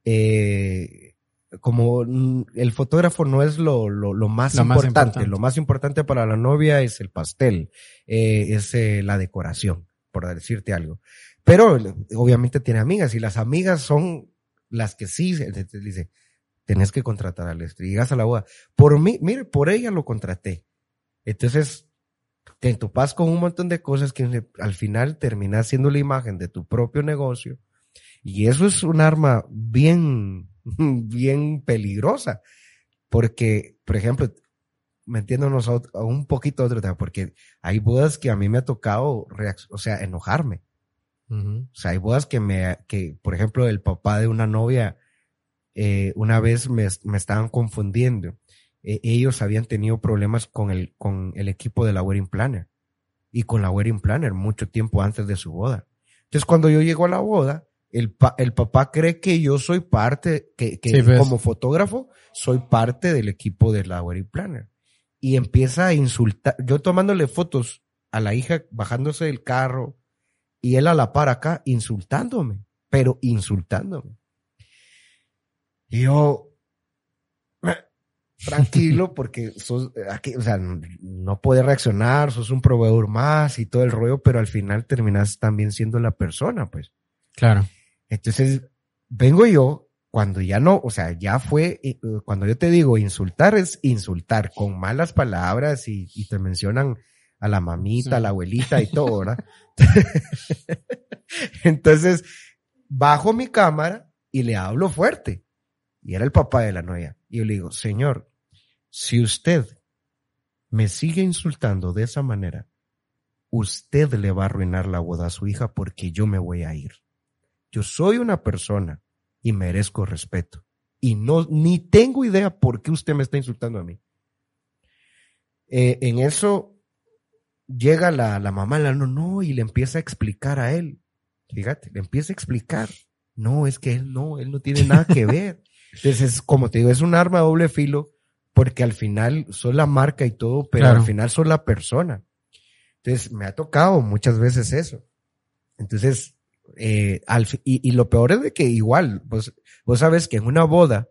eh, como mm, el fotógrafo no es lo, lo, lo, más, importante. lo más importante para la novia es el pastel, eh, es eh, la decoración, por decirte algo. Pero obviamente tiene amigas y las amigas son las que sí, dice, tenés que contratar al este, llegas a la boda. Por mí, mire, por ella lo contraté. Entonces, te topas con un montón de cosas que al final terminas siendo la imagen de tu propio negocio. Y eso es un arma bien, bien peligrosa. Porque, por ejemplo, metiéndonos a, un poquito otro tema, porque hay bodas que a mí me ha tocado, o sea, enojarme. O sea, hay bodas que me, que, por ejemplo, el papá de una novia, eh, una vez me, me estaban confundiendo. E, ellos habían tenido problemas con el, con el equipo de la wedding planner y con la wedding planner mucho tiempo antes de su boda. Entonces, cuando yo llego a la boda, el, el papá cree que yo soy parte, que, que pues. como fotógrafo, soy parte del equipo de la wedding planner y empieza a insultar, yo tomándole fotos a la hija bajándose del carro y él a la par acá insultándome, pero insultándome. Y yo, tranquilo, porque sos, aquí, o sea, no puede reaccionar, sos un proveedor más y todo el rollo, pero al final terminas también siendo la persona, pues. Claro. Entonces, vengo yo cuando ya no, o sea, ya fue, eh, cuando yo te digo insultar es insultar con malas palabras y, te mencionan a la mamita, a la abuelita y todo, ¿verdad? Entonces, bajo mi cámara y le hablo fuerte. Y era el papá de la novia. Y yo le digo, señor, si usted me sigue insultando de esa manera, usted le va a arruinar la boda a su hija porque yo me voy a ir. Yo soy una persona y merezco respeto. Y no, ni tengo idea por qué usted me está insultando a mí. Eh, en eso llega la, la mamá, la no, no, y le empieza a explicar a él. Fíjate, le empieza a explicar. No, es que él no, él no tiene nada que ver. Entonces, como te digo, es un arma de doble filo porque al final soy la marca y todo, pero al final soy la persona. Entonces, me ha tocado muchas veces eso. Entonces, eh, y, lo peor es de que igual, pues, vos sabes que en una boda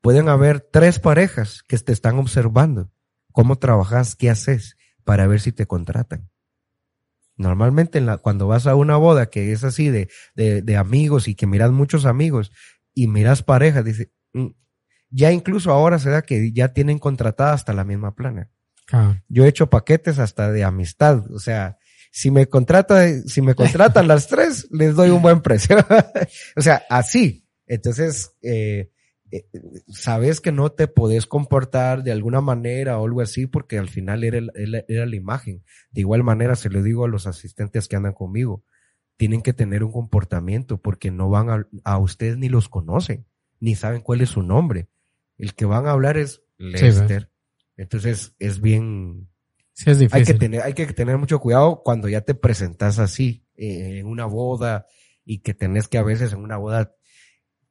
pueden haber tres parejas que te están observando cómo trabajas, qué haces para ver si te contratan. Normalmente en la, cuando vas a una boda que es así de, de, amigos y que miras muchos amigos y miras parejas, dice, mm", ya incluso ahora se da que ya tienen contratada hasta la misma plana. Ah. Yo he hecho paquetes hasta de amistad, o sea, si me contrata, si me contratan las tres, les doy un buen precio. o sea, así. Entonces, eh, eh, sabes que no te podés comportar de alguna manera o algo así porque al final era, era, la imagen. De igual manera se lo digo a los asistentes que andan conmigo. Tienen que tener un comportamiento porque no van a, a ustedes ni los conocen, ni saben cuál es su nombre. El que van a hablar es Lester. Entonces es bien, hay que tener, hay que tener mucho cuidado cuando ya te presentas así, eh, en una boda, y que tenés que a veces en una boda,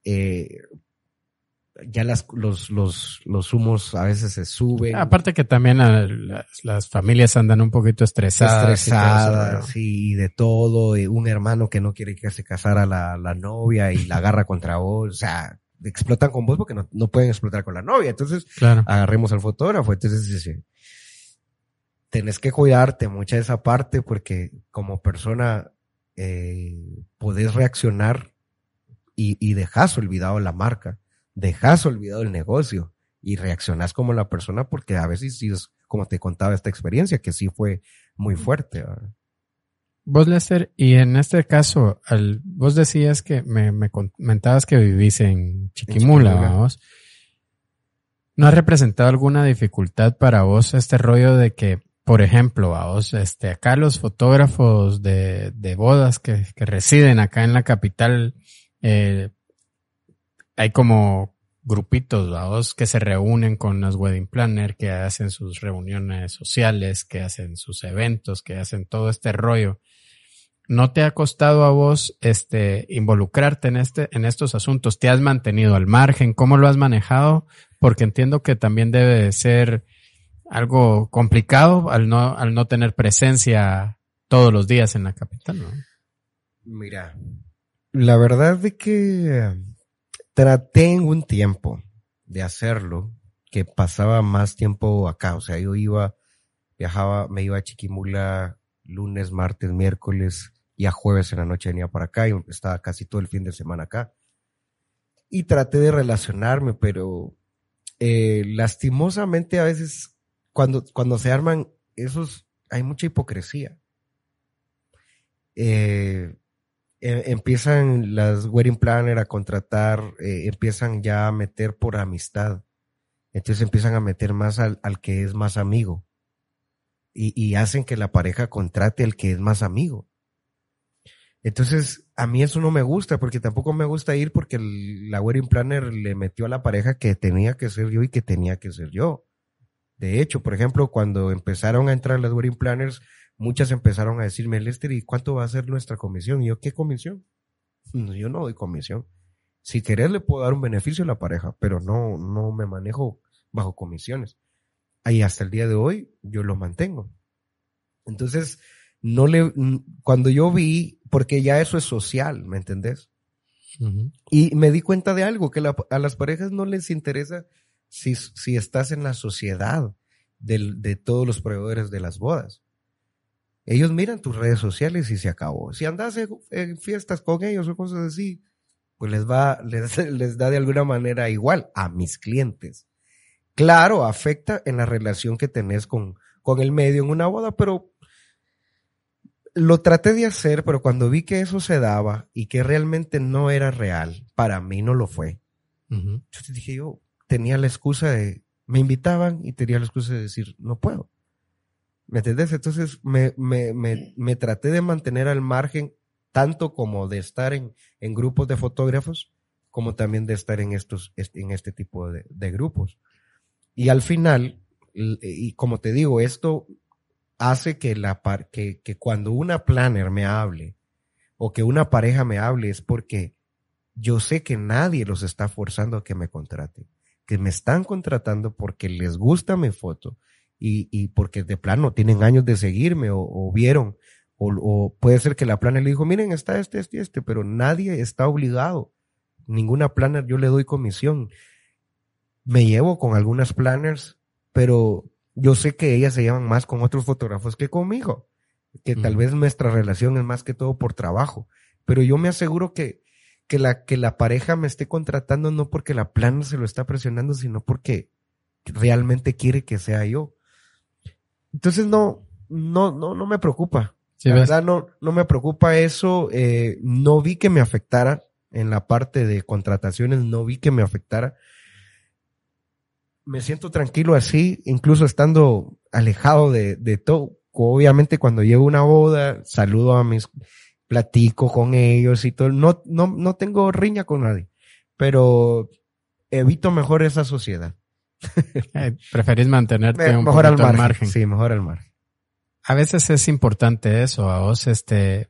eh, ya las, los, los, los humos a veces se suben. Aparte que también las, familias andan un poquito estresadas. Estresadas, y, de todo. Y un hermano que no quiere que se casara la, la novia y la agarra contra vos. O sea, explotan con vos porque no, no pueden explotar con la novia. Entonces, agarremos al fotógrafo. Entonces, tenés que cuidarte mucha esa parte porque como persona eh, podés reaccionar y, y dejas olvidado la marca, dejas olvidado el negocio y reaccionás como la persona porque a veces sí es como te contaba esta experiencia que sí fue muy fuerte. Vos, Lester, y en este caso, al, vos decías que me, me comentabas que vivís en Chiquimula, vamos. ¿No ha representado alguna dificultad para vos este rollo de que por ejemplo, vos, este, acá los fotógrafos de, de bodas que, que, residen acá en la capital, eh, hay como grupitos, vos, que se reúnen con las wedding planner, que hacen sus reuniones sociales, que hacen sus eventos, que hacen todo este rollo. ¿No te ha costado a vos, este, involucrarte en este, en estos asuntos? ¿Te has mantenido al margen? ¿Cómo lo has manejado? Porque entiendo que también debe ser, algo complicado al no, al no tener presencia todos los días en la capital, ¿no? Mira, la verdad de que traté en un tiempo de hacerlo, que pasaba más tiempo acá, o sea, yo iba, viajaba, me iba a Chiquimula lunes, martes, miércoles y a jueves en la noche venía para acá y estaba casi todo el fin de semana acá. Y traté de relacionarme, pero eh, lastimosamente a veces cuando, cuando se arman esos, hay mucha hipocresía. Eh, eh, empiezan las wedding planner a contratar, eh, empiezan ya a meter por amistad. Entonces empiezan a meter más al, al que es más amigo. Y, y, hacen que la pareja contrate al que es más amigo. Entonces, a mí eso no me gusta, porque tampoco me gusta ir porque la wedding planner le metió a la pareja que tenía que ser yo y que tenía que ser yo. De hecho, por ejemplo, cuando empezaron a entrar las wedding planners, muchas empezaron a decirme, Lester, ¿y cuánto va a ser nuestra comisión? Y yo, ¿qué comisión? Yo no doy comisión. Si querés le puedo dar un beneficio a la pareja, pero no, no me manejo bajo comisiones. Y hasta el día de hoy yo lo mantengo. Entonces, no le, cuando yo vi, porque ya eso es social, ¿me entendés? Y me di cuenta de algo, que a las parejas no les interesa si, si estás en la sociedad de, de todos los proveedores de las bodas. Ellos miran tus redes sociales y se acabó. Si andas en, fiestas con ellos o cosas así, pues les va, les, les da de alguna manera igual a mis clientes. Claro, afecta en la relación que tenés con, con el medio en una boda, pero lo traté de hacer, pero cuando vi que eso se daba y que realmente no era real, para mí no lo fue. Yo te dije, yo tenía la excusa de, me invitaban y tenía la excusa de decir, no puedo. ¿Me entendés? Entonces me, traté de mantener al margen tanto como de estar en, grupos de fotógrafos, como también de estar en estos, en este tipo de, de grupos. Y al final, y como te digo, esto hace que la que, que cuando una planner me hable o que una pareja me hable es porque yo sé que nadie los está forzando a que me contraten, que me están contratando porque les gusta mi foto, y, y porque de plano tienen años de seguirme o, vieron, o, o, puede ser que la planner le dijo, miren, está este, este, este, pero nadie está obligado. Ninguna planner yo le doy comisión. Me llevo con algunas planners, pero yo sé que ellas se llevan más con otros fotógrafos que conmigo, que tal vez nuestra relación es más que todo por trabajo, pero yo me aseguro que, que la, que la pareja me esté contratando no porque la planner se lo está presionando, sino porque realmente quiere que sea yo. Entonces no, no, no, no me preocupa. la verdad no, no me preocupa eso. Eh, no vi que me afectara en la parte de contrataciones, no vi que me afectara. Me siento tranquilo así, incluso estando alejado de, de todo. Obviamente cuando llego a una boda, saludo a mis, platico con ellos y todo. No, no, no tengo riña con nadie, pero evito mejor esa sociedad. Eh, preferís mantenerte un mejor al margen. Sí, mejor al margen. A veces es importante eso, a vos, este,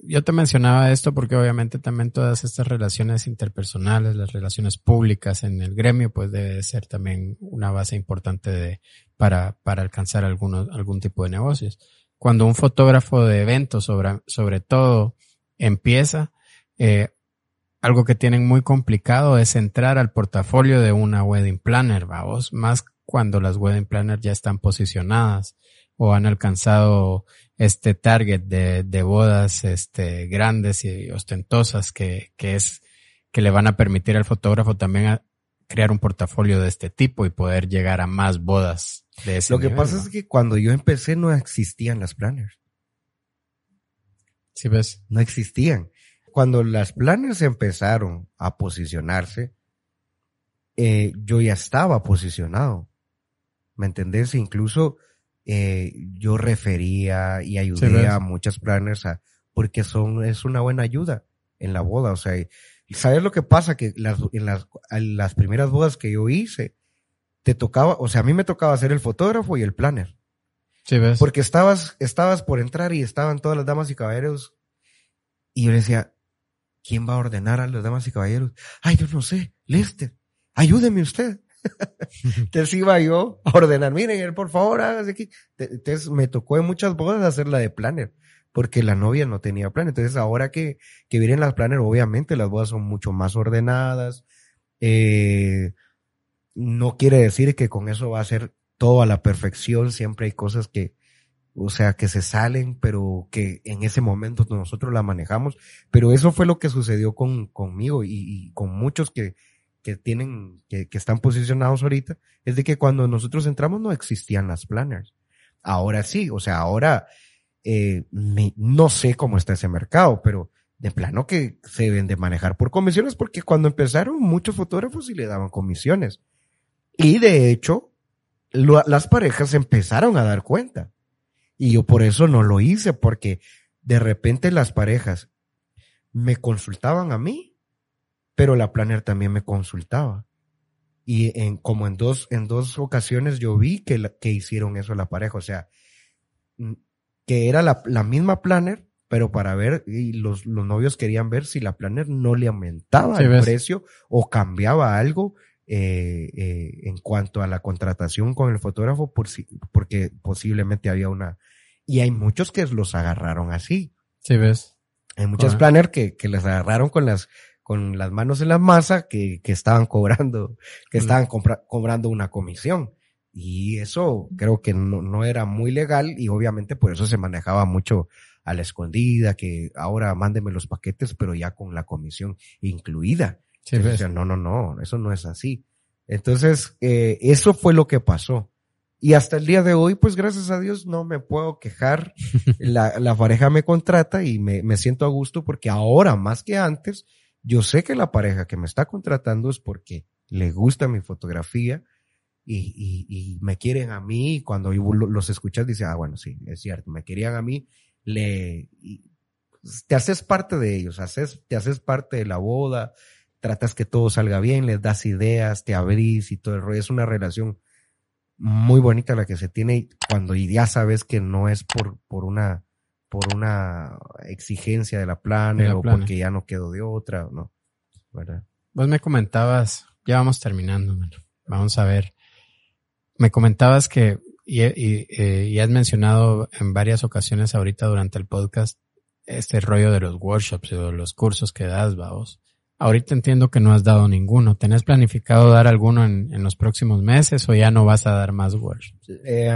yo te mencionaba esto porque obviamente también todas estas relaciones interpersonales, las relaciones públicas en el gremio, pues debe ser también una base importante de, para, para alcanzar algunos, algún tipo de negocios. Cuando un fotógrafo de eventos, sobre, sobre todo, empieza, eh, algo que tienen muy complicado es entrar al portafolio de una wedding planner, vamos, más cuando las wedding planners ya están posicionadas o han alcanzado este target de, de bodas este, grandes y ostentosas que, que es que le van a permitir al fotógrafo también a crear un portafolio de este tipo y poder llegar a más bodas de ese Lo que pasa es que cuando yo empecé no existían las planners. ¿Sí ves? No existían cuando las planes empezaron a posicionarse, eh, yo ya estaba posicionado. ¿Me entendés? Incluso eh, yo refería y ayudé a muchas planners a, porque son, es una buena ayuda en la boda. O sea, ¿sabes lo que pasa? Que las, en las, en las primeras bodas que yo hice, te tocaba, o sea, a mí me tocaba ser el fotógrafo y el planner. Sí, ves. Porque estabas, estabas por entrar y estaban todas las damas y caballeros. Y yo le decía, ¿Quién va a ordenar a los damas y caballeros? Ay, yo no sé, Lester, ayúdeme usted. Entonces iba yo a ordenar, miren, él por favor, hágase aquí. Entonces me tocó en muchas bodas hacer la de planner, porque la novia no tenía plan. Entonces ahora que, que vienen las planner, obviamente las bodas son mucho más ordenadas. Eh, no quiere decir que con eso va a ser todo a la perfección, siempre hay cosas que, o sea, que se salen, pero que en ese momento nosotros la manejamos. Pero eso fue lo que sucedió con, conmigo y, con muchos que, que tienen, que, están posicionados ahorita, es de que cuando nosotros entramos no existían las planners. Ahora sí, o sea, ahora eh, no sé cómo está ese mercado, pero de plano que se deben de manejar por comisiones, porque cuando empezaron muchos fotógrafos sí le daban comisiones. Y de hecho, las parejas empezaron a dar cuenta. Y yo por eso no lo hice, porque de repente las parejas me consultaban a mí, pero la planner también me consultaba. Y en, como en dos, en dos ocasiones yo vi que, que hicieron eso la pareja. O sea, que era la, la misma planner, pero para ver, y los, los novios querían ver si la planner no le aumentaba el precio o cambiaba algo eh, eh, en cuanto a la contratación con el fotógrafo, por si, porque posiblemente había una. Y hay muchos que los agarraron así. Sí, ves. Hay muchas planners que, que les agarraron con las, con las manos en la masa que, que estaban cobrando, que estaban cobrando una comisión. Y eso creo que no, no era muy legal y obviamente por eso se manejaba mucho a la escondida, que ahora mándeme los paquetes, pero ya con la comisión incluida. Sí, no, no, no, eso no es así. Entonces, eh, eso fue lo que pasó. Y hasta el día de hoy, pues gracias a Dios no me puedo quejar. La, la pareja me contrata y me, me siento a gusto porque ahora más que antes, yo sé que la pareja que me está contratando es porque le gusta mi fotografía, y, y, me quieren a mí, cuando los escuchas, dice, ah, bueno, sí, es cierto, me querían a mí, le, te haces parte de ellos, haces, te haces parte de la boda, tratas que todo salga bien, les das ideas, te abrís y todo el rollo. Es una relación muy bonita la que se tiene cuando ya sabes que no es por, por una, por una exigencia de la plana o porque ya no quedó de otra, ¿no? ¿Verdad? Vos me comentabas, ya vamos terminando, vamos a ver me comentabas que, y, eh, y, has mencionado en varias ocasiones ahorita durante el podcast, este rollo de los workshops o los cursos que das, vamos. Ahorita entiendo que no has dado ninguno. ¿Tenés planificado dar alguno en, en los próximos meses o ya no vas a dar más workshops? Eh,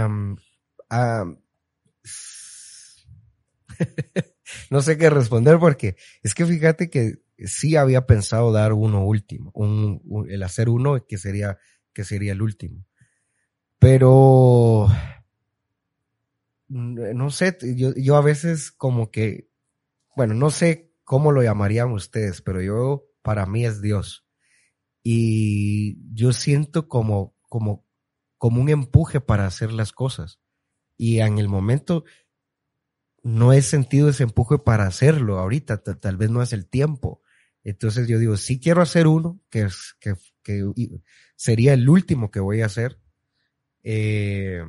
no sé qué responder porque es que fíjate que sí había pensado dar uno último, el hacer uno que sería, que sería el último. Pero, no sé, yo a veces como que, bueno, no sé cómo lo llamarían ustedes, pero yo, para mí es Dios. Y yo siento como, como, como un empuje para hacer las cosas. Y en el momento no he sentido ese empuje para hacerlo ahorita, tal vez no es el tiempo. Entonces yo digo, sí quiero hacer uno, que, es, que, que sería el último que voy a hacer, eh,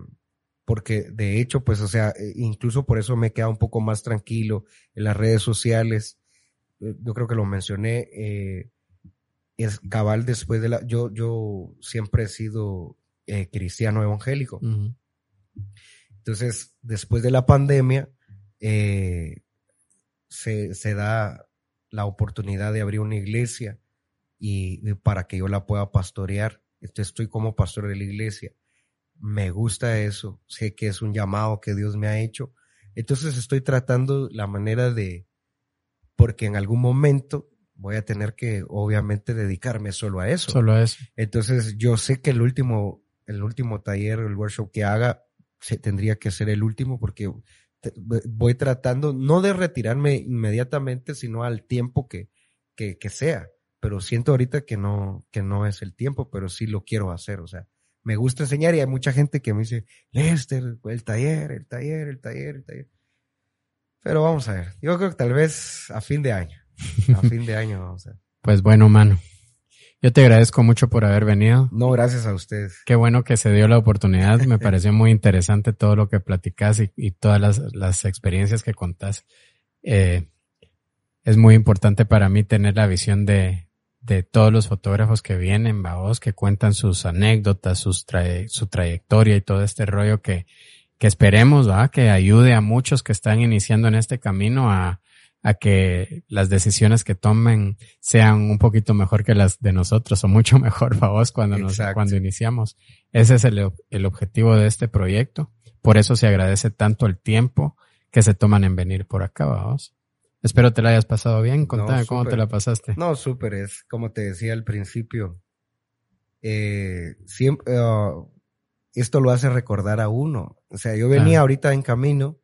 porque de hecho, pues, o sea, eh, incluso por eso me he quedado un poco más tranquilo en las redes sociales. Eh, yo creo que lo mencioné, eh, es cabal después de la, yo, yo siempre he sido eh, cristiano evangélico. Entonces, después de la pandemia, eh, se, se da la oportunidad de abrir una iglesia y, y, para que yo la pueda pastorear. Entonces, estoy como pastor de la iglesia me gusta eso, sé que es un llamado que Dios me ha hecho. Entonces estoy tratando la manera de, porque en algún momento voy a tener que obviamente dedicarme solo a eso. Solo a eso. Entonces yo sé que el último, el último taller, el workshop que haga, se, tendría que ser el último porque voy tratando no de retirarme inmediatamente, sino al tiempo que, que, que sea. Pero siento ahorita que no, que no es el tiempo, pero sí lo quiero hacer. O sea, me gusta enseñar y hay mucha gente que me dice, Lester, el taller, el taller, el taller, el taller. Pero vamos a ver. Yo creo que tal vez a fin de año. A fin de año vamos a ver. Pues bueno, mano. Yo te agradezco mucho por haber venido. No, gracias a ustedes. Qué bueno que se dio la oportunidad. Me pareció muy interesante todo lo que platicas y, y todas las, las, experiencias que contás. Eh, es muy importante para mí tener la visión de, de todos los fotógrafos que vienen, vaos, que cuentan sus anécdotas, sus su trayectoria y todo este rollo que, que esperemos, va, que ayude a muchos que están iniciando en este camino a, a que las decisiones que tomen sean un poquito mejor que las de nosotros o mucho mejor, vaos, cuando nos, cuando iniciamos. Ese es el, el objetivo de este proyecto. Por eso se agradece tanto el tiempo que se toman en venir por acá, vamos. Espero te la hayas pasado bien. Contame cómo te la pasaste. No, súper. Es como te decía al principio, eh, siempre, uh, esto lo hace recordar a uno. O sea, yo venía Ah. ahorita en camino,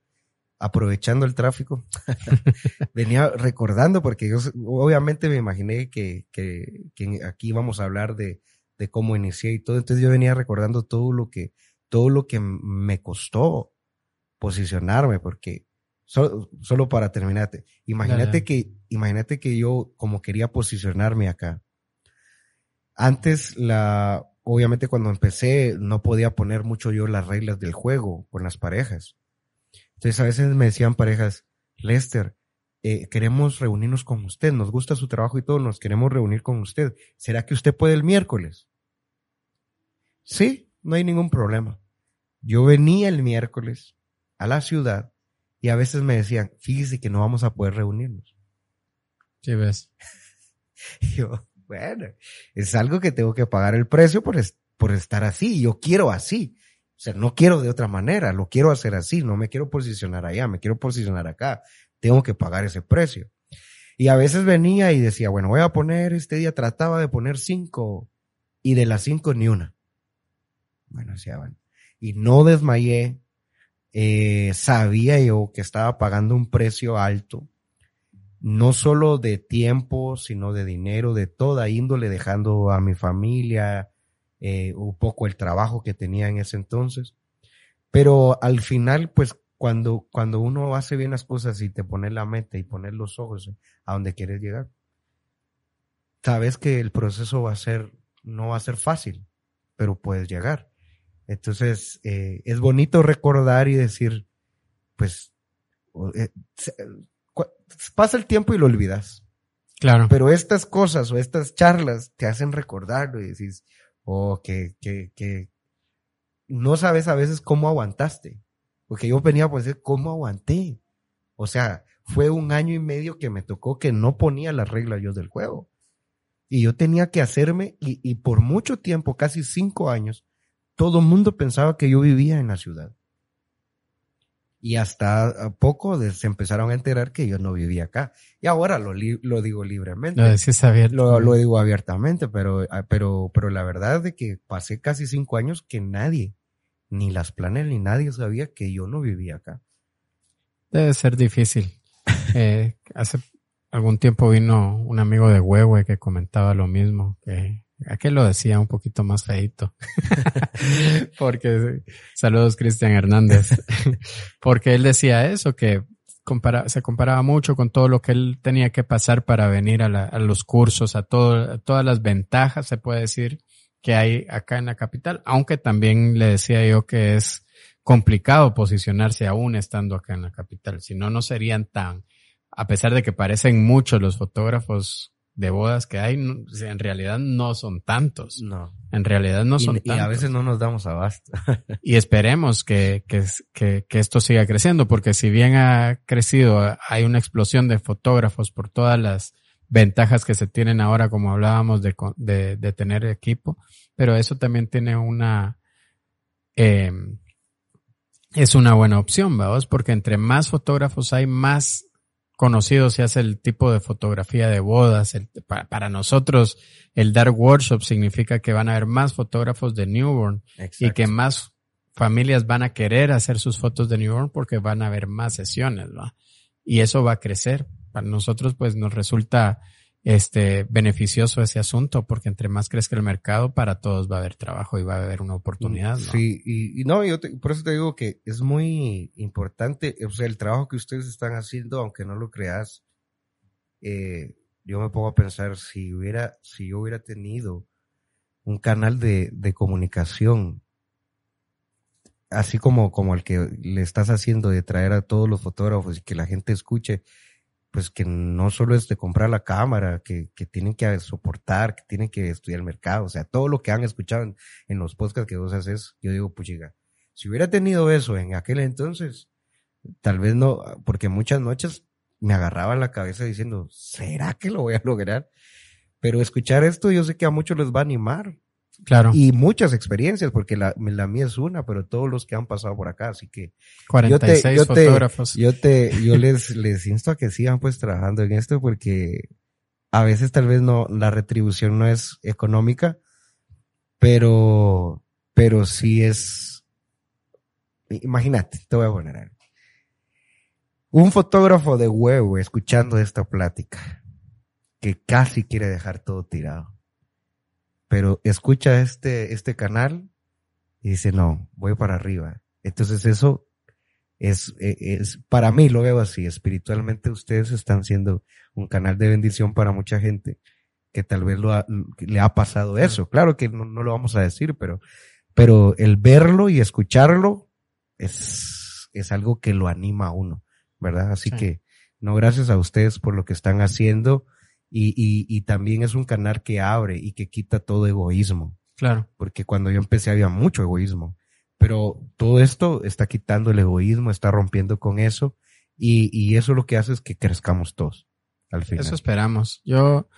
aprovechando el tráfico, venía recordando, porque yo obviamente me imaginé que, que, que aquí íbamos a hablar de, de cómo inicié y todo. Entonces yo venía recordando todo lo que, todo lo que me costó posicionarme, porque solo, solo para terminarte, imagínate que, imagínate que yo como quería posicionarme acá. Antes la, obviamente cuando empecé no podía poner mucho yo las reglas del juego con las parejas. Entonces a veces me decían parejas, Lester, eh, queremos reunirnos con usted, nos gusta su trabajo y todo, nos queremos reunir con usted. ¿Será que usted puede el miércoles? Sí, no hay ningún problema. Yo venía el miércoles a la ciudad y a veces me decían, fíjese que no vamos a poder reunirnos. Sí, ves. Yo, bueno, es algo que tengo que pagar el precio por, por estar así. Yo quiero así. O sea, no quiero de otra manera, lo quiero hacer así, no me quiero posicionar allá, me quiero posicionar acá. Tengo que pagar ese precio. Y a veces venía y decía, bueno, voy a poner este día, trataba de poner cinco y de las cinco ni una. Bueno, decía, bueno. Y no desmayé. Eh, sabía yo que estaba pagando un precio alto no solo de tiempo, sino de dinero, de toda índole, dejando a mi familia, eh, un poco el trabajo que tenía en ese entonces. Pero al final, pues cuando, cuando uno hace bien las cosas y te pone la meta y poner los ojos a donde quieres llegar, sabes que el proceso va a ser, no va a ser fácil, pero puedes llegar. Entonces, eh, es bonito recordar y decir, pues, eh, pasa el tiempo y lo olvidas. Claro. Pero estas cosas o estas charlas te hacen recordarlo y decís, oh, que, que, que no sabes a veces cómo aguantaste. Porque yo venía a decir, ¿cómo aguanté? O sea, fue un año y medio que me tocó que no ponía las reglas yo del juego. Y yo tenía que hacerme, y, y por mucho tiempo, casi cinco años, todo el mundo pensaba que yo vivía en la ciudad. Y hasta a poco se empezaron a enterar que yo no vivía acá. Y ahora lo, li- lo digo libremente. Abierto. Lo, lo digo abiertamente, pero, ah, pero, pero la verdad de que pasé casi cinco años que nadie, ni las planes ni nadie sabía que yo no vivía acá. Debe ser difícil. Eh, hace algún tiempo vino un amigo de Huehue que comentaba lo mismo, que aquel lo decía un poquito más feito. Porque, saludos Cristian Hernández, porque él decía eso, que se comparaba mucho con todo lo que él tenía que pasar para venir a, la- a los cursos, a, a todas las ventajas, se puede decir, que hay acá en la capital, aunque también le decía yo que es complicado posicionarse aún estando acá en la capital, si no, no serían tan, a pesar de que parecen muchos los fotógrafos de bodas que hay, en realidad no son tantos, No. en realidad no y, son y tantos. a veces no nos damos abasto. Y esperemos que, que, que, que esto siga creciendo, porque si bien ha crecido, hay una explosión de fotógrafos por todas las ventajas que se tienen ahora, como hablábamos de, de, de tener equipo, pero eso también tiene una, eh, es una buena opción, vamos, porque entre más fotógrafos hay, más conocido se hace el tipo de fotografía de bodas. El- para, para nosotros, el Dark Workshop significa que van a haber más fotógrafos de newborn y que más familias van a querer hacer sus fotos de newborn porque van a haber más sesiones, ¿va? Y eso va a crecer. Para nosotros, pues, nos resulta este beneficioso ese asunto porque entre más crezca el mercado, para todos va a haber trabajo y va a haber una oportunidad, ¿no? Sí, y, y no, yo te- por eso te digo que es muy importante, o sea, el trabajo que ustedes están haciendo, aunque no lo creas, eh, yo me pongo a pensar si hubiera, si yo hubiera tenido un canal de, de comunicación, así como, como el que le estás haciendo de traer a todos los fotógrafos y que la gente escuche, pues que no solo es de comprar la cámara, que, que tienen que soportar, que tienen que estudiar el mercado, o sea, todo lo que han escuchado en, en los podcasts que vos haces, yo digo, puchiga, si hubiera tenido eso en aquel entonces, tal vez no, porque muchas noches me agarraba la cabeza diciendo, ¿será que lo voy a lograr? Pero escuchar esto yo sé que a muchos les va a animar Claro, y muchas experiencias, porque la, la mía es una, pero todos los que han pasado por acá, así que 46 yo te- fotógrafos. yo te, yo les, les insto a que sigan pues trabajando en esto porque a veces tal vez no, la retribución no es económica, Pero, pero sí es, imagínate, te voy a poner algo. Un fotógrafo de huevo escuchando esta plática, que casi quiere dejar todo tirado, pero escucha este, este canal y dice, no, voy para arriba. Entonces eso es, es, para mí lo veo así, espiritualmente ustedes están siendo un canal de bendición para mucha gente que tal vez lo le ha pasado eso. Claro que no, lo vamos a decir, pero, pero el verlo y escucharlo es, es algo que lo anima a uno, ¿verdad? Así que, no, gracias a ustedes por lo que están haciendo y, y, y también es un canal que abre y que quita todo egoísmo. Claro. Porque cuando yo empecé había mucho egoísmo, pero todo esto está quitando el egoísmo, está rompiendo con eso y, y eso lo que hace es que crezcamos todos al final. Eso esperamos. Yo,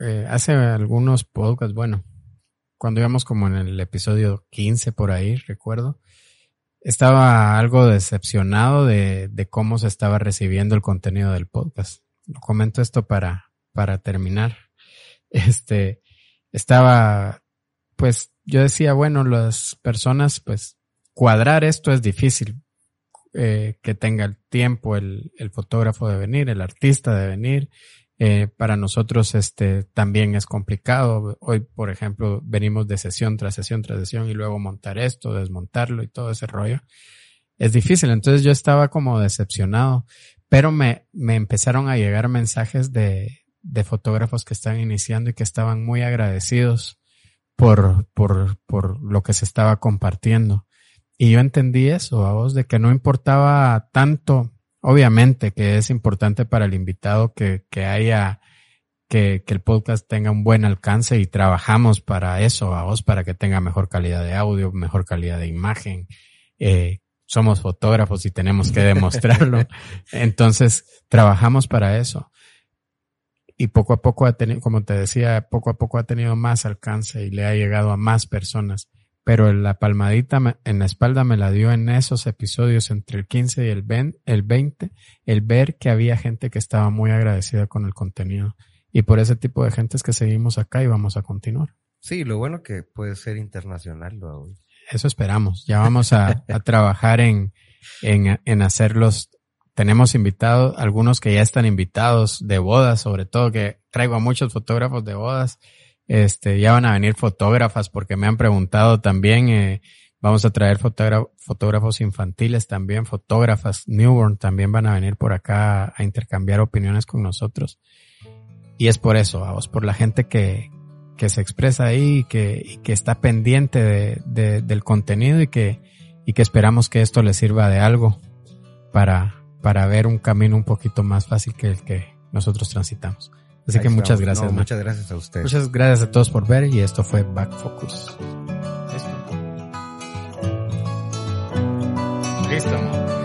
eh, hace algunos podcasts, bueno, cuando íbamos como en el episodio 15 por ahí, recuerdo, estaba algo decepcionado de, de cómo se estaba recibiendo el contenido del podcast. Comento esto para, para terminar. Este, estaba, pues yo decía, bueno, las personas, pues cuadrar esto es difícil. Eh, que tenga el tiempo el, el fotógrafo de venir, el artista de venir, eh, para nosotros este también es complicado. Hoy, por ejemplo, venimos de sesión tras sesión tras sesión y luego montar esto, desmontarlo y todo ese rollo. Es difícil. Entonces yo estaba como decepcionado, pero me, me empezaron a llegar mensajes de, de fotógrafos que están iniciando y que estaban muy agradecidos por, por, por lo que se estaba compartiendo. Y yo entendí eso, a vos, de que no importaba tanto Obviamente que es importante para el invitado que, que haya, que, que, el podcast tenga un buen alcance y trabajamos para eso, a vos, para que tenga mejor calidad de audio, mejor calidad de imagen. Eh, somos fotógrafos y tenemos que demostrarlo. Entonces, trabajamos para eso. Y poco a poco ha tenido, como te decía, poco a poco ha tenido más alcance y le ha llegado a más personas pero la palmadita en la espalda me la dio en esos episodios entre el 15 y el 20, el ver que había gente que estaba muy agradecida con el contenido. Y por ese tipo de gente es que seguimos acá y vamos a continuar. Sí, lo bueno que puede ser internacional. Eso esperamos. Ya vamos a, trabajar en, en, en hacerlos. Tenemos invitados, algunos que ya están invitados de bodas, sobre todo que traigo a muchos fotógrafos de bodas este, ya van a venir fotógrafas porque me han preguntado también, eh, vamos a traer fotógrafos infantiles también, fotógrafas newborn también van a venir por acá a intercambiar opiniones con nosotros. Y es por eso, vamos, por la gente que, que se expresa ahí y que, y que está pendiente de, de, del contenido y que, y que esperamos que esto les sirva de algo para, para ver un camino un poquito más fácil que el que nosotros transitamos. Así que muchas gracias. muchas gracias a ustedes. Muchas gracias a todos por ver y esto fue Back Focus. Listo. Listo.